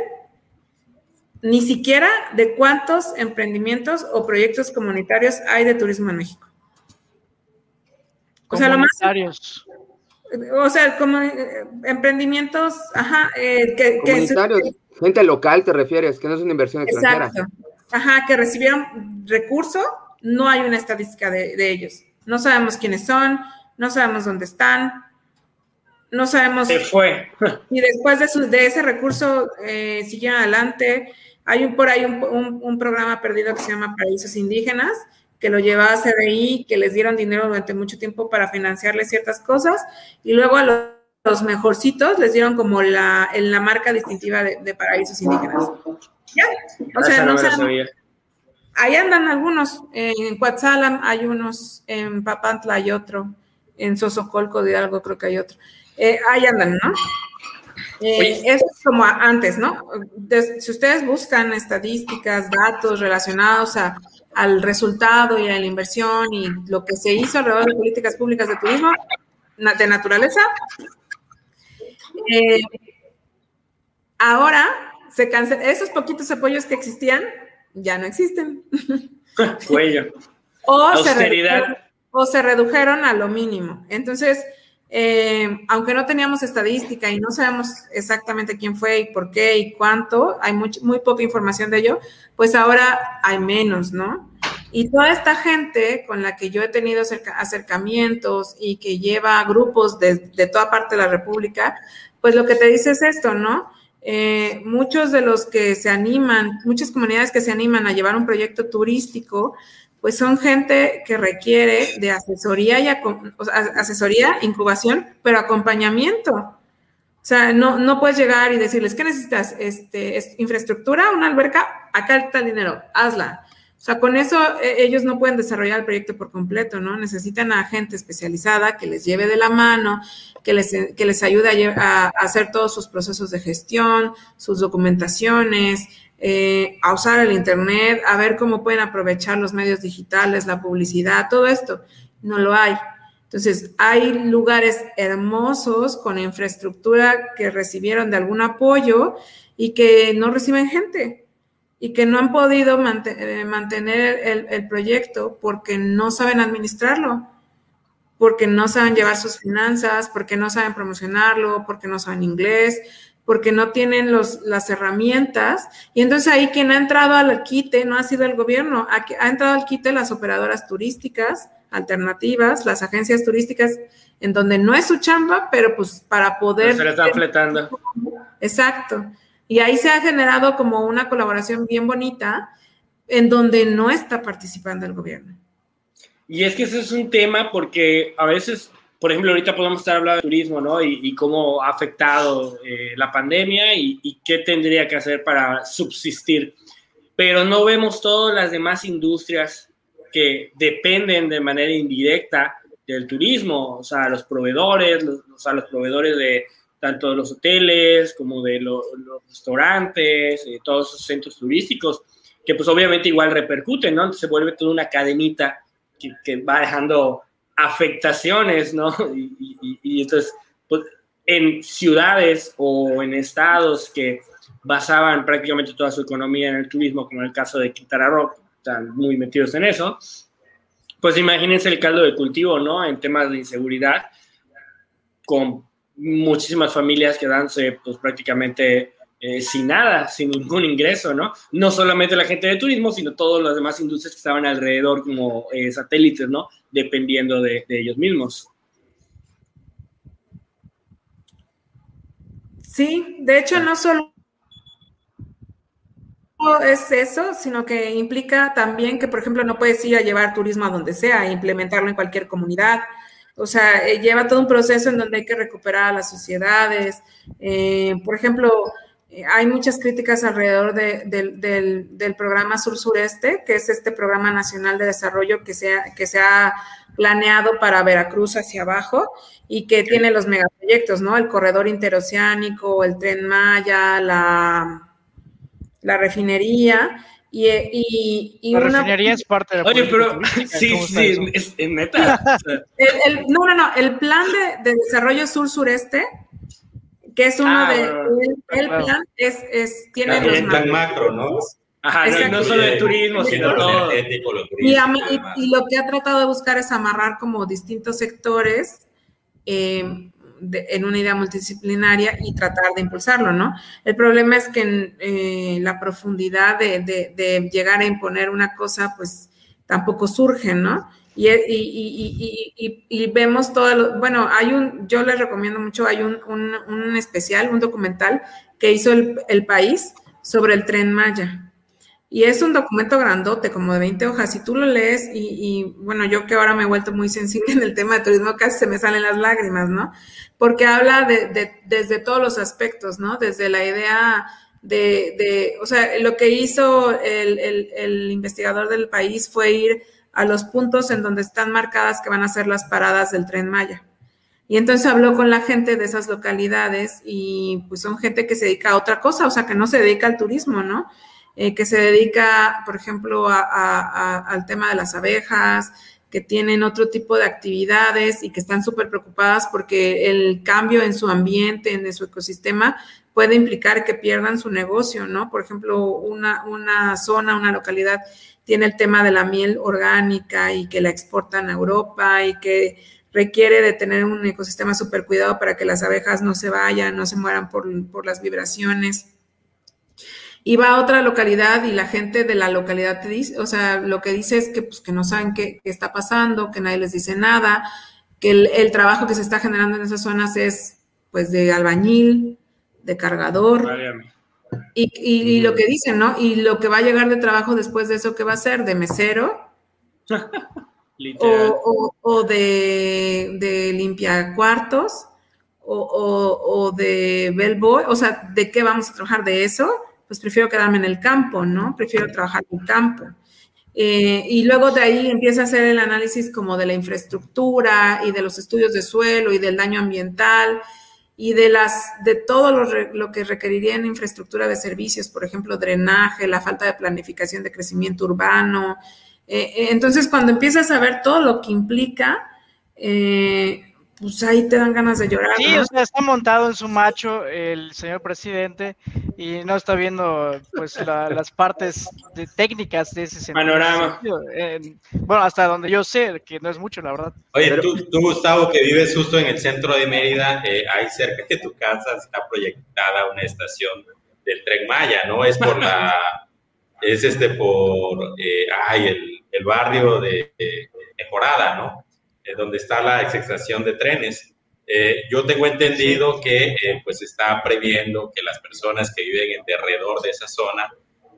ni siquiera de cuántos emprendimientos o proyectos comunitarios hay de turismo en México. O sea, lo más. O sea, como eh, emprendimientos, ajá, eh, que, comunitarios, gente local te refieres, que no es una inversión extranjera. Exacto. Ajá, que recibieron recurso, no hay una estadística de, ellos. No sabemos quiénes son, no sabemos dónde están, no sabemos. Se fue. Y después de, de ese recurso eh, siguieron adelante. Hay un, por ahí un, programa perdido que se llama Paraísos Indígenas, que lo llevaba a CDI, que les dieron dinero durante mucho tiempo para financiarles ciertas cosas, y luego a los, mejorcitos les dieron como la, en la marca distintiva de, Paraísos Indígenas. Ya, o sea, no, sabía. Ahí andan algunos, en Coatzalan hay unos, en Papantla hay otro, en Sosocolco de algo creo que hay otro. Eh, ahí andan, ¿no? Eh, es como antes, ¿no? si ustedes buscan estadísticas, datos relacionados a, al resultado y a la inversión y lo que se hizo alrededor de políticas públicas de turismo de naturaleza, eh, ahora se cancelan, esos poquitos apoyos que existían ya no existen. Cuello. o, se o se redujeron a lo mínimo. Entonces, eh, aunque no teníamos estadística y no sabemos exactamente quién fue y por qué y cuánto, hay muy, muy poca información de ello, pues ahora hay menos, ¿no? Y toda esta gente con la que yo he tenido acercamientos y que lleva grupos de, toda parte de la República, pues lo que te dice es esto, ¿no? Eh, muchos de los que se animan, muchas comunidades que se animan a llevar un proyecto turístico, pues son gente que requiere de asesoría y asesoría, incubación, pero acompañamiento. O sea, no, no puedes llegar y decirles, ¿qué necesitas? Este, infraestructura, una alberca, acá está el dinero, hazla. O sea, con eso e, ellos no pueden desarrollar el proyecto por completo, ¿no? Necesitan a gente especializada que les lleve de la mano, que les, que les ayude a hacer todos sus procesos de gestión, sus documentaciones, eh, a usar el Internet, a ver cómo pueden aprovechar los medios digitales, la publicidad, todo esto. No lo hay. Entonces, hay lugares hermosos con infraestructura que recibieron de algún apoyo y que no reciben gente y que no han podido eh, mantener el, el proyecto porque no saben administrarlo, porque no saben llevar sus finanzas, porque no saben promocionarlo, porque no saben inglés, porque no tienen los, las herramientas. Y entonces ahí quien ha entrado al quite no ha sido el gobierno, ha, ha entrado al quite las operadoras turísticas alternativas, las agencias turísticas, en donde no es su chamba, pero pues para poder... se le están fletando. Exacto. Y ahí se ha generado como una colaboración bien bonita en donde no está participando el gobierno. Y es que ese es un tema porque a veces por ejemplo, ahorita podemos estar hablando de turismo, ¿no? Y, cómo ha afectado eh, la pandemia y, qué tendría que hacer para subsistir. Pero no vemos todas las demás industrias que dependen de manera indirecta del turismo, o sea, los proveedores, los, o sea, los proveedores de tanto de los hoteles como de los restaurantes, eh, todos esos centros turísticos, que pues obviamente igual repercuten, ¿no? se vuelve toda una cadenita que, que va dejando afectaciones, ¿no? Y, entonces, pues, en ciudades o en estados que basaban prácticamente toda su economía en el turismo, como en el caso de Quintana Roo, están muy metidos en eso, pues imagínense el caldo de cultivo, ¿no? En temas de inseguridad, con muchísimas familias quedándose pues prácticamente eh, sin nada, sin ningún ingreso, ¿no? No solamente la gente de turismo, sino todas las demás industrias que estaban alrededor como eh, satélites, ¿no? Dependiendo de, ellos mismos. Sí, de hecho no solo es eso, sino que implica también que, por ejemplo, no puedes ir a llevar turismo a donde sea, e implementarlo en cualquier comunidad. O sea, eh, lleva todo un proceso en donde hay que recuperar a las sociedades. por ejemplo, hay muchas críticas alrededor del, programa Sur-Sureste, que es este programa nacional de desarrollo que se, ha, que se ha planeado para Veracruz hacia abajo y que tiene los megaproyectos, ¿no? El corredor interoceánico, el tren Maya, la, la refinería. Y, y, y La una- refinería es parte de la Oye, pero sí, ¿cómo está sí, es, es neta. El- el- no, no, no, el plan de, de desarrollo sur-sureste, que es uno Ah, de, el, el claro. plan es, es, tiene También los plan ma- macro, ¿no? Ajá, no, no solo de turismo, sino lo todo. energético, lo Y, lo que ha tratado de buscar es amarrar como distintos sectores eh, de- en una idea multidisciplinaria y tratar de impulsarlo, ¿no? El problema es que en, eh, la profundidad de, de- de llegar a imponer una cosa, pues tampoco surge, ¿no? Y, y- y- y- vemos todo, lo, bueno, hay un, yo les recomiendo mucho, hay un, un- un especial, un documental que hizo el, el país sobre el tren Maya. Y es un documento grandote, como de 20 hojas, y tú lo lees y, bueno, yo que ahora me he vuelto muy sensible en el tema de turismo, casi se me salen las lágrimas, ¿no? Porque habla de, de- desde todos los aspectos, ¿no? Desde la idea de, de o sea, lo que hizo el, el- el investigador del país fue ir a los puntos en donde están marcadas que van a ser las paradas del tren Maya. Y entonces habló con la gente de esas localidades y pues son gente que se dedica a otra cosa, o sea, que no se dedica al turismo, ¿no? Eh, que se dedica, por ejemplo, a- a- al tema de las abejas, que tienen otro tipo de actividades y que están súper preocupadas porque el cambio en su ambiente, en su ecosistema, puede implicar que pierdan su negocio, ¿no? Por ejemplo, una, una zona, una localidad tiene el tema de la miel orgánica y que la exportan a Europa y que requiere de tener un ecosistema súper cuidado para que las abejas no se vayan, no se mueran por, por las vibraciones. Y va a otra localidad y la gente de la localidad te dice, o sea, lo que dice es que, pues, que no saben qué, qué está pasando, que nadie les dice nada, que el, el trabajo que se está generando en esas zonas es, pues, de albañil, de cargador. Y, y- y lo que dicen, ¿no? Y lo que va a llegar de trabajo después de eso, ¿qué va a ser? ¿De mesero? O, o- o de, de limpia cuartos o, o- o de bellboy, o sea, ¿de qué vamos a trabajar de eso? Pues prefiero quedarme en el campo, ¿no? Prefiero trabajar en el campo. Eh, y luego de ahí empieza a hacer el análisis como de la infraestructura y de los estudios de suelo y del daño ambiental y de las de todo lo, lo que requeriría en infraestructura de servicios, por ejemplo, drenaje, la falta de planificación de crecimiento urbano, eh, eh, entonces, cuando empiezas a ver todo lo que implica, eh, pues ahí te dan ganas de llorar. Sí, ¿no? o sea, está montado en su macho el señor presidente y no está viendo pues la- las partes de- técnicas de ese sentido. Panorama. Eh, bueno, hasta donde yo sé, que no es mucho, la verdad. Oye, Pero- tú, tú, Gustavo, que vives justo en el centro de Mérida, eh, ahí cerca de tu casa está proyectada una estación del Tren Maya, ¿no? Es por la, es este por, eh, ay, el, el barrio de, de Mejorada, ¿no? Eh, donde está la extracción de trenes. Eh, yo tengo entendido que eh, pues está previendo que las personas que viven en alrededor de esa zona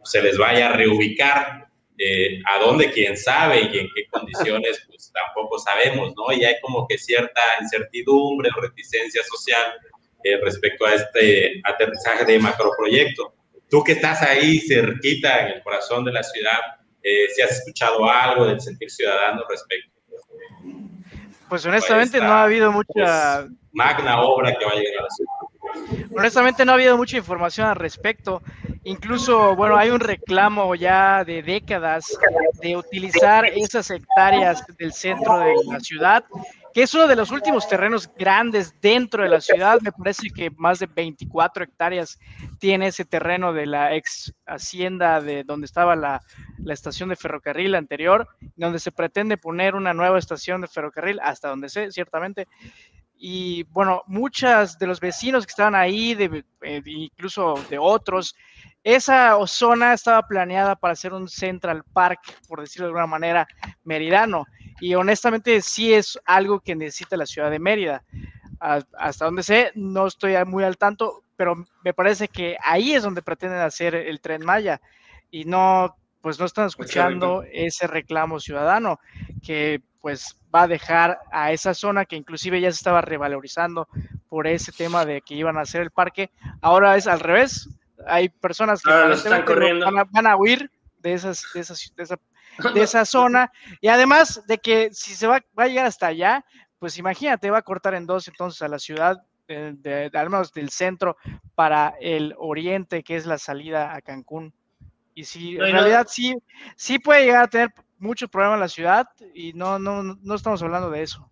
se les vaya a reubicar eh, a dónde, quién sabe, y en qué condiciones, pues tampoco sabemos, ¿no? Y hay como que cierta incertidumbre o reticencia social eh, respecto a este aterrizaje de macroproyecto. Tú que estás ahí cerquita en el corazón de la ciudad, eh, si has escuchado algo del sentir ciudadano respecto Pues honestamente esta, no ha habido mucha, pues, magna obra que va a llegar a la ciudad. honestamente no ha habido mucha información al respecto. Incluso, bueno, hay un reclamo ya de décadas de utilizar esas hectáreas del centro de la ciudad, que es uno de los últimos terrenos grandes dentro de la ciudad. Me parece que más de 24 hectáreas tiene ese terreno de la ex hacienda de donde estaba la, la estación de ferrocarril anterior, donde se pretende poner una nueva estación de ferrocarril, hasta donde sé, ciertamente y bueno, muchas de los vecinos que estaban ahí, eh, incluso de otros, esa zona estaba planeada para ser un Central Park, por decirlo de alguna manera, meridano. Y honestamente sí es algo que necesita la ciudad de Mérida. Hasta donde sé, no estoy muy al tanto, pero me parece que ahí es donde pretenden hacer el tren Maya. Y no, pues no están escuchando ese reclamo ciudadano, que pues va a dejar a esa zona que inclusive ya se estaba revalorizando por ese tema de que iban a hacer el parque. Ahora es al revés. Hay personas que Ahora están corriendo. van, a, van a huir de, esas, de, esas, de, esa, de esa zona. Y además de que si se va, va a llegar hasta allá, pues imagínate, va a cortar en dos entonces a la ciudad, de, de- al menos del centro, para el oriente, que es la salida a Cancún. Y sí, en realidad sí, sí puede llegar a tener muchos problemas en la ciudad y no, no, no estamos hablando de eso.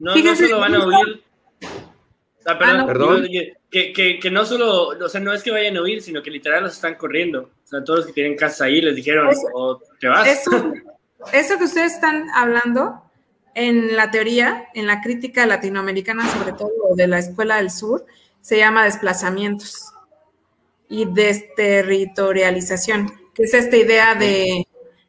No, no se lo van a huir. Ah, perdón, ah, Que, que, que, no solo, o sea, no es que vayan a huir, sino que literal los están corriendo. O sea, todos los que tienen casa ahí les dijeron, o te vas. Eso, eso que ustedes están hablando, en la teoría, en la crítica latinoamericana, sobre todo de la Escuela del Sur, se llama desplazamientos y desterritorialización, que es esta idea de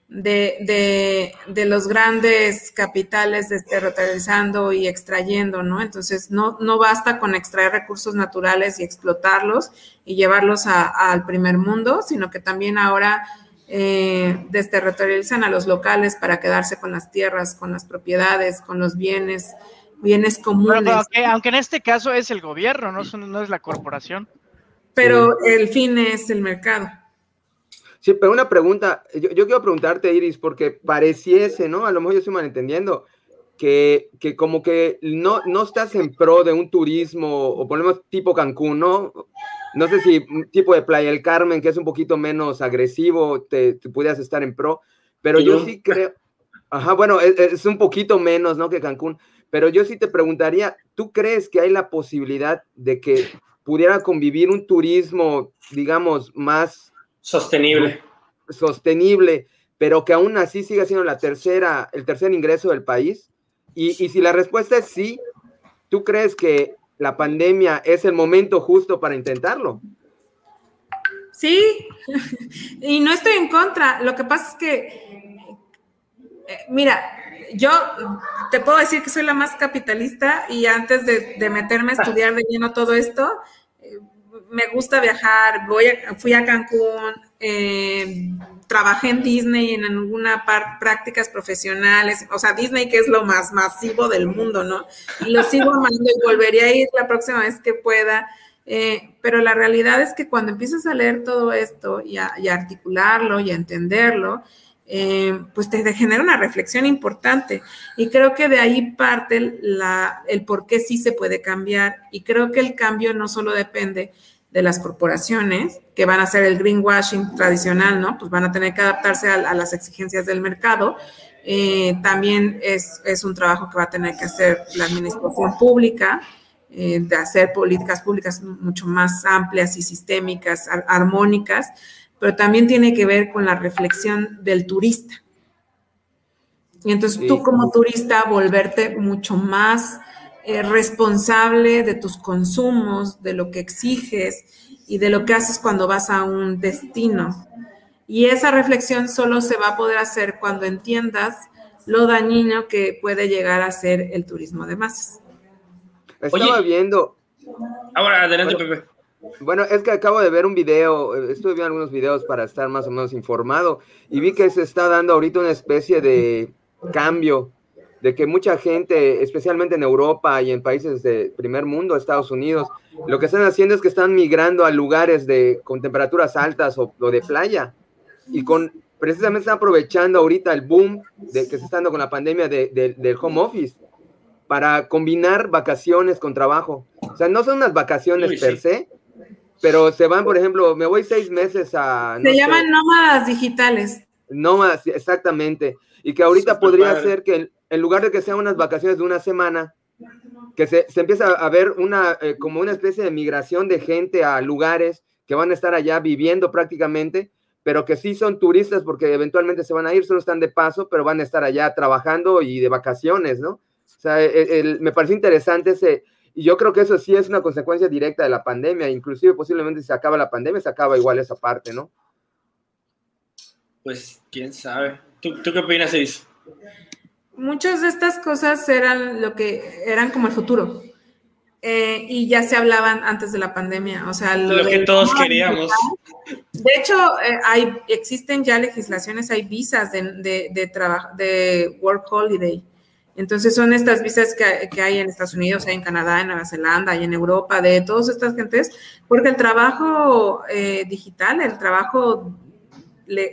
de, de, los grandes capitales desterritorializando y extrayendo, ¿no? Entonces, no, no basta con extraer recursos naturales y explotarlos y llevarlos al primer mundo, sino que también ahora eh, desterritorializan a los locales para quedarse con las tierras, con las propiedades, con los bienes, bienes comunes. aunque, en este caso es el gobierno, no, no es la corporación. Pero el fin es el mercado. Sí, pero una pregunta, yo, quiero preguntarte, Iris, porque pareciese, ¿no? A lo mejor yo estoy malentendiendo, que, que como que no, no estás en pro de un turismo, o ponemos tipo Cancún, ¿no? No sé si tipo de Playa del Carmen, que es un poquito menos agresivo, te, pudieras estar en pro, pero yo sí creo, ajá, bueno, es, es, un poquito menos, ¿no? Que Cancún, pero yo sí te preguntaría, ¿tú crees que hay la posibilidad de que pudiera convivir un turismo, digamos, más Sostenible. Sostenible, pero que aún así siga siendo la tercera, el tercer ingreso del país. Y, si la respuesta es sí, ¿tú crees que la pandemia es el momento justo para intentarlo? Sí, y no estoy en contra. Lo que pasa es que, eh, mira, yo te puedo decir que soy la más capitalista y antes de, de meterme a estudiar de lleno todo esto, me gusta viajar, fui a Cancún, eh, trabajé en Disney en alguna prácticas profesionales, o sea, Disney que es lo más masivo del mundo, ¿no? Y lo sigo amando y volvería a ir la próxima vez que pueda. Eh, pero la realidad es que cuando empiezas a leer todo esto y a, articularlo y a entenderlo, eh, pues te, genera una reflexión importante. Y creo que de ahí parte el por qué sí se puede cambiar. Y creo que el cambio no solo depende de las corporaciones, que van a hacer el greenwashing tradicional, ¿no? Pues van a tener que adaptarse a, las exigencias del mercado. Eh, también es, es, un trabajo que va a tener que hacer la administración pública, eh, de hacer políticas públicas mucho más amplias y sistémicas, armónicas, pero también tiene que ver con la reflexión del turista. Y entonces tú como turista volverte mucho más eh, responsable de tus consumos, de lo que exiges y de lo que haces cuando vas a un destino. Y esa reflexión solo se va a poder hacer cuando entiendas lo dañino que puede llegar a ser el turismo de masas. Estaba viendo. Ahora, adelante, Pepe. Bueno, es que acabo de ver un video, estuve viendo algunos videos para estar más o menos informado y vi que se está dando ahorita una especie de cambio de que mucha gente, especialmente en Europa y en países de primer mundo, Estados Unidos, lo que están haciendo es que están migrando a lugares de, con temperaturas altas o, de playa y con precisamente están aprovechando ahorita el boom de, que se está dando con la pandemia del home office para combinar vacaciones con trabajo. O sea, no son unas vacaciones per se, pero se van, por ejemplo, me voy seis meses a... se llaman nómadas digitales. Nómadas, exactamente. Y que ahorita podría ser que en lugar de que sean unas vacaciones de una semana, que se, empieza a ver una, eh, como una especie de migración de gente a lugares que van a estar allá viviendo prácticamente, pero que sí son turistas porque eventualmente se van a ir, solo están de paso, pero van a estar allá trabajando y de vacaciones, ¿no? O sea, e, me parece interesante ese, y yo creo que eso sí es una consecuencia directa de la pandemia, inclusive posiblemente si se acaba la pandemia, se acaba igual esa parte, ¿no? Pues, quién sabe. ¿Tú, qué opinas, Iris? Muchas de estas cosas eran lo que eran como el futuro. Eh, y ya se hablaban antes de la pandemia, o sea, lo, que todos queríamos. De hecho, eh, hay, existen ya legislaciones, hay visas de, de, de, trabajo, de work holiday. Entonces son estas visas que, que, hay en Estados Unidos, hay en Canadá, en Nueva Zelanda y en Europa, de todas estas gentes, porque el trabajo eh, digital, el trabajo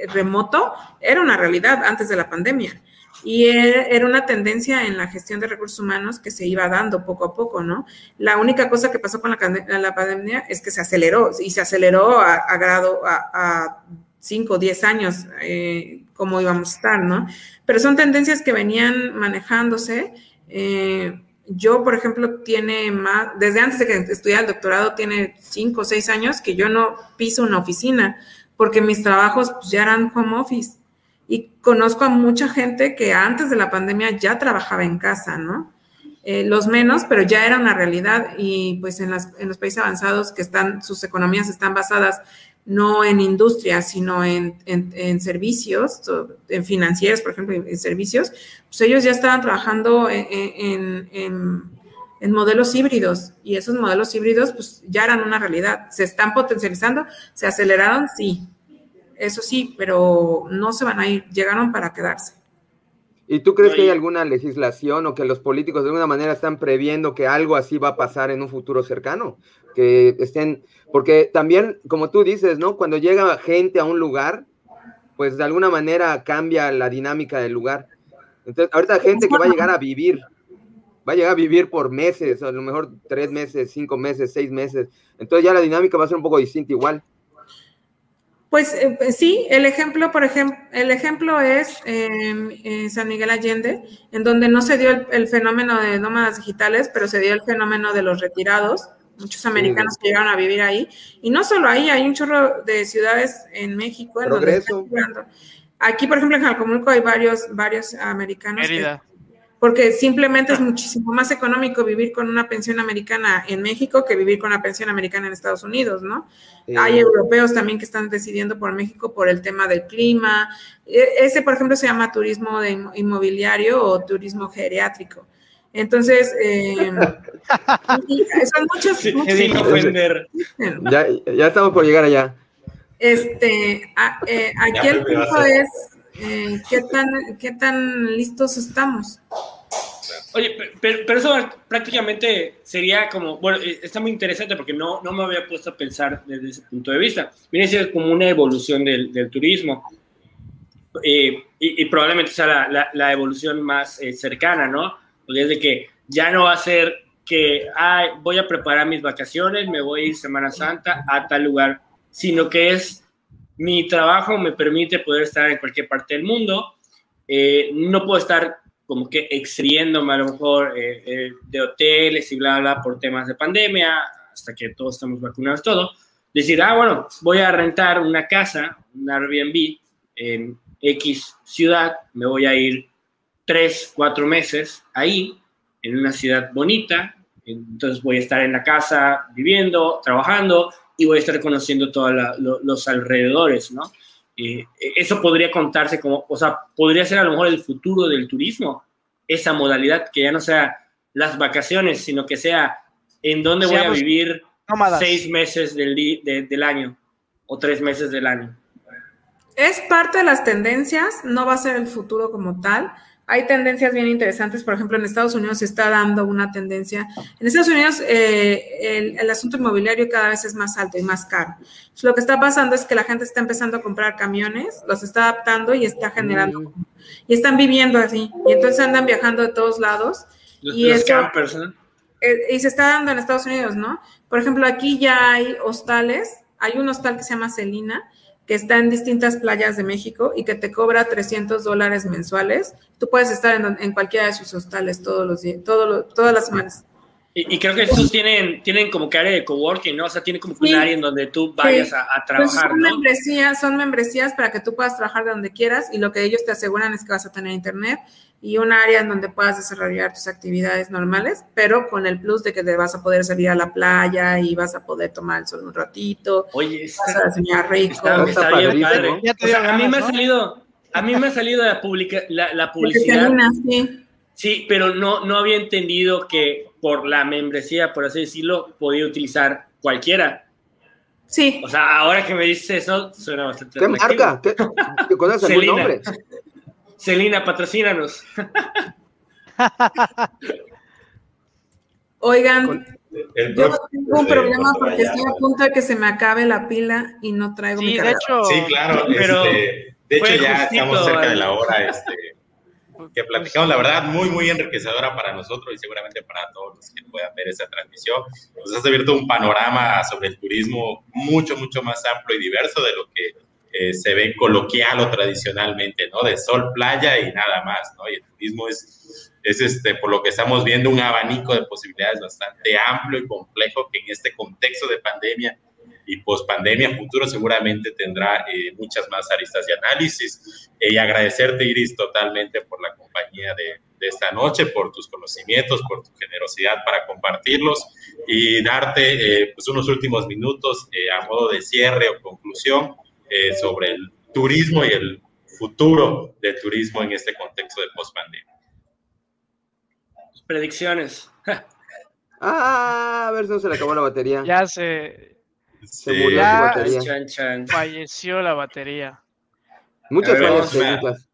remoto, era una realidad antes de la pandemia. Y era una tendencia en la gestión de recursos humanos que se iba dando poco a poco, ¿no? La única cosa que pasó con la, la pandemia es que se aceleró y se aceleró a, grado, a, 5 o 10 años eh, cómo íbamos a estar, ¿no? Pero son tendencias que venían manejándose. Eh, yo, por ejemplo, tiene más, desde antes de que estudiara el doctorado, tiene 5 o 6 años que yo no piso una oficina, porque mis trabajos ya eran home office. Y conozco a mucha gente que antes de la pandemia ya trabajaba en casa, ¿no? Eh, los menos, pero ya era una realidad y pues en, los países avanzados que están, sus economías están basadas no en industria, sino en, servicios, en financieros, por ejemplo, en, servicios, pues ellos ya estaban trabajando en, en, modelos híbridos y esos modelos híbridos pues ya eran una realidad. ¿Se están potencializando? ¿Se aceleraron? Sí, eso sí, pero no se van a ir, llegaron para quedarse. ¿Y tú crees que hay alguna legislación o que los políticos de alguna manera están previendo que algo así va a pasar en un futuro cercano? Que estén, porque también, como tú dices, ¿no? Cuando llega gente a un lugar, pues de alguna manera cambia la dinámica del lugar. Entonces, ahorita gente que va a llegar a vivir, va a llegar a vivir por meses, a lo mejor tres meses, cinco meses, seis meses. Entonces ya la dinámica va a ser un poco distinta igual. Pues eh, sí, el ejemplo, por ejemplo, el ejemplo es en San Miguel Allende, en donde no se dio el, fenómeno de nómadas digitales, pero se dio el fenómeno de los retirados, muchos americanos que llegaron a vivir ahí, y no solo ahí, hay un chorro de ciudades en México. En Progreso. Aquí, por ejemplo, en Jalcomulco hay varios, varios americanos porque simplemente es muchísimo más económico vivir con una pensión americana en México que vivir con una pensión americana en Estados Unidos, ¿no? Hay europeos también que están decidiendo por México por el tema del clima. E, ese, por ejemplo, se llama turismo de inmobiliario o turismo geriátrico. Entonces, eh, son muchos... ya, ya estamos por llegar allá. Este, eh, aquí el punto es eh, ¿qué, tan, ¿qué tan listos estamos? Oye, pero, eso prácticamente sería como, bueno, eh, está muy interesante porque no, no me había puesto a pensar desde ese punto de vista. Viene a ser como una evolución del, del turismo eh, y, probablemente sea la, la, evolución más cercana, ¿no? Desde que ya no va a ser que ay, voy a preparar mis vacaciones, me voy a ir Semana Santa a tal lugar, sino que es mi trabajo me permite poder estar en cualquier parte del mundo. Eh, no puedo estar como que extriéndome a lo mejor eh, eh, de hoteles y bla, bla, por temas de pandemia, hasta que todos estamos vacunados, todo. Decir, ah, bueno, voy a rentar una casa, un Airbnb en X ciudad, me voy a ir tres, cuatro meses ahí, en una ciudad bonita, entonces voy a estar en la casa viviendo, trabajando, y voy a estar conociendo todos los alrededores, ¿no? Eh, eso podría contarse como, o sea, podría ser a lo mejor el futuro del turismo, esa modalidad que ya no sea las vacaciones, sino que sea en dónde voy a vivir seis meses del, del año o tres meses del año. Es parte de las tendencias, no va a ser el futuro como tal, hay tendencias bien interesantes, por ejemplo, en Estados Unidos se está dando una tendencia. En Estados Unidos eh, el, asunto inmobiliario cada vez es más alto y más caro. lo que está pasando es que la gente está empezando a comprar camiones, los está adaptando y está generando, mm. y están viviendo así, y entonces andan viajando de todos lados. y los campers, ¿no? Eh, y se está dando en Estados Unidos, ¿no? Por ejemplo, aquí ya hay hostales, hay un hostal que se llama Celina, que está en distintas playas de México y que te cobra 300 dólares mensuales. Tú puedes estar en, cualquiera de sus hostales todos los días, todo todas las semanas. Y, creo que esos tienen, tienen como que área de coworking, ¿no? O sea, tiene como un área en donde tú vayas a, pues trabajar, son ¿no? Membresías, son membresías para que tú puedas trabajar de donde quieras y lo que ellos te aseguran es que vas a tener internet y un área en donde puedas desarrollar tus actividades normales, pero con el plus de que te vas a poder salir a la playa y vas a poder tomar el sol un ratito. Oye, vas a soñar rico. Está, bien padre. O sea, a mí me ha salido, a mí me ha salido la, publica, la, publicidad. sí. sí, pero no, no había entendido que por la membresía, por así decirlo, podía utilizar cualquiera. Sí. O sea, ahora que me dices eso, suena bastante ¿Qué marca? ¿Qué, ¿Te conoces algún nombre? Celina, patrocínanos. Oigan, yo tengo un problema porque estoy a punto de que se me acabe la pila y no traigo mi cargador. De hecho, sí, claro, pero este, de hecho ya estamos cerca de la hora este, que platicamos, la verdad, muy, muy enriquecedora para nosotros y seguramente para todos los que puedan ver esa transmisión. Nos has abierto un panorama sobre el turismo mucho, mucho más amplio y diverso de lo que eh, se ve coloquial o tradicionalmente, ¿no? De sol, playa y nada más, ¿no? Y el turismo es, es este, por lo que estamos viendo, un abanico de posibilidades bastante amplio y complejo que en este contexto de pandemia y post pandemia futuro seguramente tendrá eh, muchas más aristas de análisis. y agradecerte, Iris, totalmente por la compañía de, de, esta noche, por tus conocimientos, por tu generosidad para compartirlos y darte eh, pues unos últimos minutos a modo de cierre o conclusión eh, sobre el turismo y el futuro del turismo en este contexto de post-pandemia. Predicciones. ah, a ver si no se le acabó la batería. Ya se, se murió la batería. Chan, chan. Falleció la batería. Muchas gracias, vamos a- preguntas.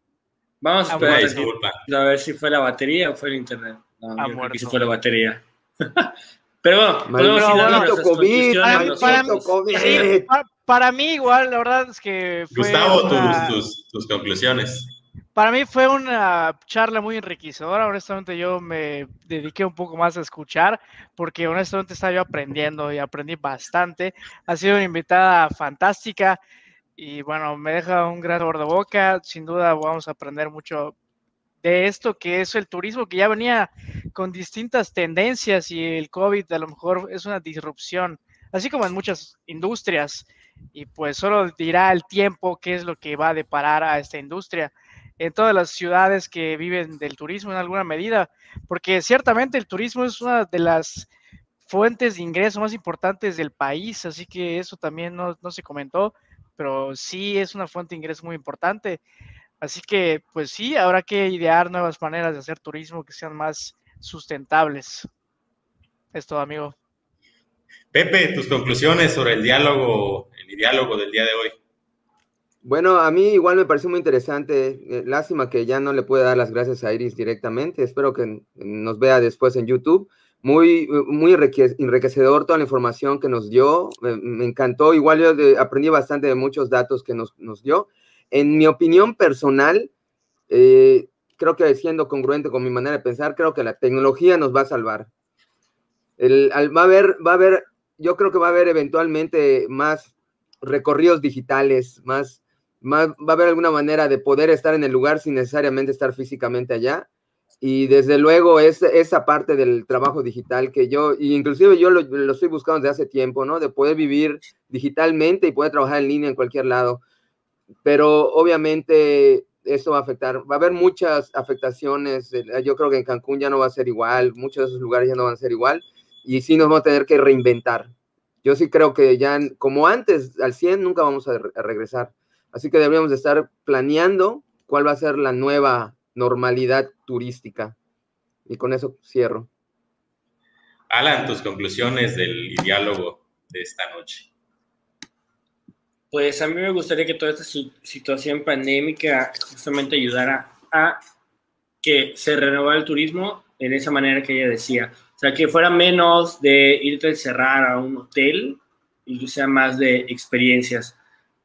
Vamos a Ah, esperar a ver si fue la batería o fue el internet. No, Ha yo creo que muerto. sí fue la batería. Pero bueno, Maldito COVID, Para, conclusiones. para- maldito COVID. sí, pa- para mí igual, la verdad es que fue Gustavo, una- tus, tus, tus conclusiones. Para mí fue una charla muy enriquecedora. Honestamente, yo me dediqué un poco más a escuchar porque honestamente estaba yo aprendiendo y aprendí bastante. Ha sido una invitada fantástica y bueno, me deja un gran sabor de boca. Sin duda vamos a aprender mucho de esto que es el turismo que ya venía con distintas tendencias y el COVID a lo mejor es una disrupción, así como en muchas industrias. Y pues solo dirá el tiempo qué es lo que va a deparar a esta industria en todas las ciudades que viven del turismo en alguna medida, porque ciertamente el turismo es una de las fuentes de ingreso más importantes del país, así que eso también no, no se comentó, pero sí es una fuente de ingreso muy importante. Así que, pues sí, habrá que idear nuevas maneras de hacer turismo que sean más sustentables. Es todo, amigo. Pepe, tus conclusiones sobre el diálogo, el diálogo del día de hoy. Bueno, a mí igual me pareció muy interesante. Eh, lástima que ya no le puede dar las gracias a Iris directamente. Espero que nos vea después en YouTube. Muy, muy enrique- enriquecedor toda la información que nos dio. Me, encantó. Igual yo aprendí bastante de muchos datos que nos, nos dio. En mi opinión personal, eh, creo que siendo congruente con mi manera de pensar, creo que la tecnología nos va a salvar. El- va a haber, va a haber, yo creo que va a haber eventualmente más recorridos digitales, más, va a haber alguna manera de poder estar en el lugar sin necesariamente estar físicamente allá. Y desde luego es esa parte del trabajo digital que yo, inclusive yo lo, estoy buscando desde hace tiempo, ¿no? De poder vivir digitalmente y poder trabajar en línea en cualquier lado. Pero obviamente esto va a afectar, va a haber muchas afectaciones. eh, Yo creo que en Cancún ya no va a ser igual, muchos de esos lugares ya no van a ser igual y sí nos vamos a tener que reinventar. Yo sí creo que ya, como antes, al 100 nunca vamos a regresar. Así que deberíamos de estar planeando cuál va a ser la nueva normalidad turística. Y con eso cierro. Alan, tus conclusiones del diálogo de esta noche. Pues a mí me gustaría que toda esta situación pandémica justamente ayudara a que se renovara el turismo en esa manera que ella decía. O sea, que fuera menos de irte a encerrar a un hotel y que sea más de experiencias,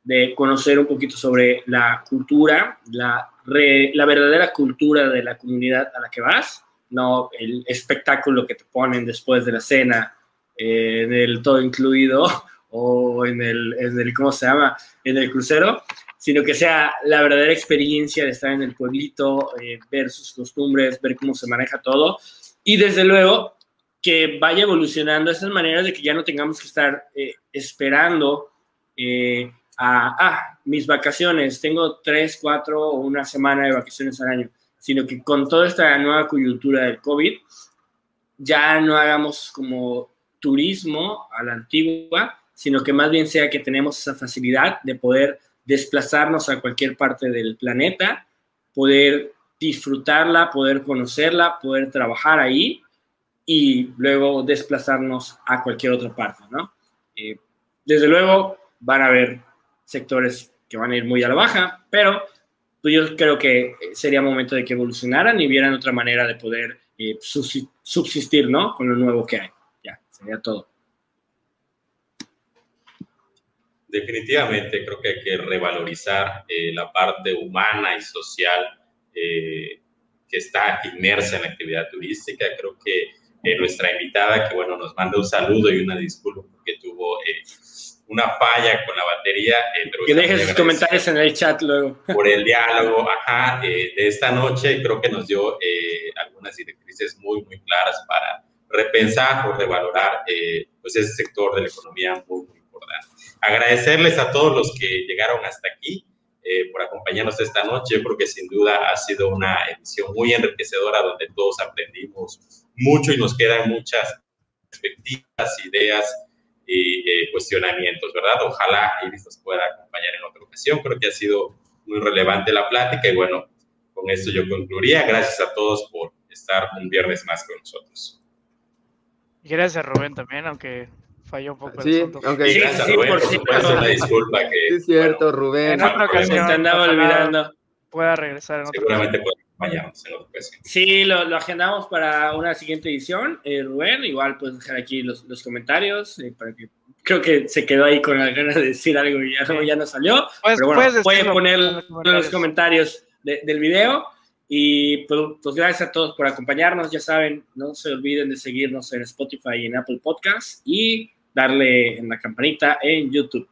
de conocer un poquito sobre la cultura, la, re- la verdadera cultura de la comunidad a la que vas, no el espectáculo que te ponen después de la cena, eh, en el todo incluido o en el, en el, ¿cómo se llama? En el crucero, sino que sea la verdadera experiencia de estar en el pueblito, eh, ver sus costumbres, ver cómo se maneja todo y desde luego que vaya evolucionando esas maneras de que ya no tengamos que estar eh, esperando eh, a, ah, mis vacaciones, tengo tres, cuatro o una semana de vacaciones al año, sino que con toda esta nueva coyuntura del COVID, ya no hagamos como turismo a la antigua, sino que más bien sea que tenemos esa facilidad de poder desplazarnos a cualquier parte del planeta, poder disfrutarla, poder conocerla, poder trabajar ahí y luego desplazarnos a cualquier otra parte, ¿no? Eh, desde luego van a haber sectores que van a ir muy a la baja, pero pues yo creo que sería momento de que evolucionaran y vieran otra manera de poder eh, subsi- subsistir, ¿no? Con lo nuevo que hay. Ya, sería todo. Definitivamente creo que hay que revalorizar eh, la parte humana y social eh, que está inmersa en la actividad turística. Creo que eh, nuestra invitada, que bueno, nos manda un saludo y una disculpa porque tuvo eh, una falla con la batería. Eh, que dejen sus comentarios en el chat luego. Por el diálogo, ajá, de esta noche. Creo que nos dio algunas directrices muy, muy claras para repensar o revalorar pues ese sector de la economía muy, muy importante. Agradecerles a todos los que llegaron hasta aquí. Eh, por acompañarnos esta noche. Yo creo que sin duda ha sido una edición muy enriquecedora donde todos aprendimos mucho y nos quedan muchas perspectivas, ideas y eh, cuestionamientos, ¿verdad? Ojalá Iris nos pueda acompañar en otra ocasión. Creo que ha sido muy relevante la plática y bueno, con esto yo concluiría. Gracias a todos por estar un viernes más con nosotros. Gracias Rubén también, aunque falló un poco sí, el aunque sí, gracias, Rubén, por supuesto, una disculpa que... Sí, es cierto, Rubén. En otra ocasión, te andaba olvidando. Pueda regresar en otra Seguramente puede acompañarnos en otra ocasión. Sí, lo, lo, agendamos para una siguiente edición, eh, Rubén, igual puedes dejar aquí los, los comentarios eh, para que creo que se quedó ahí con la ganas de decir algo y ya, ya no salió. Pues, pero bueno, puede poner en los comentarios de, del video. Y pues, pues, gracias a todos por acompañarnos. Ya saben, no se olviden de seguirnos en Spotify y en Apple Podcasts. Y darle en la campanita en YouTube.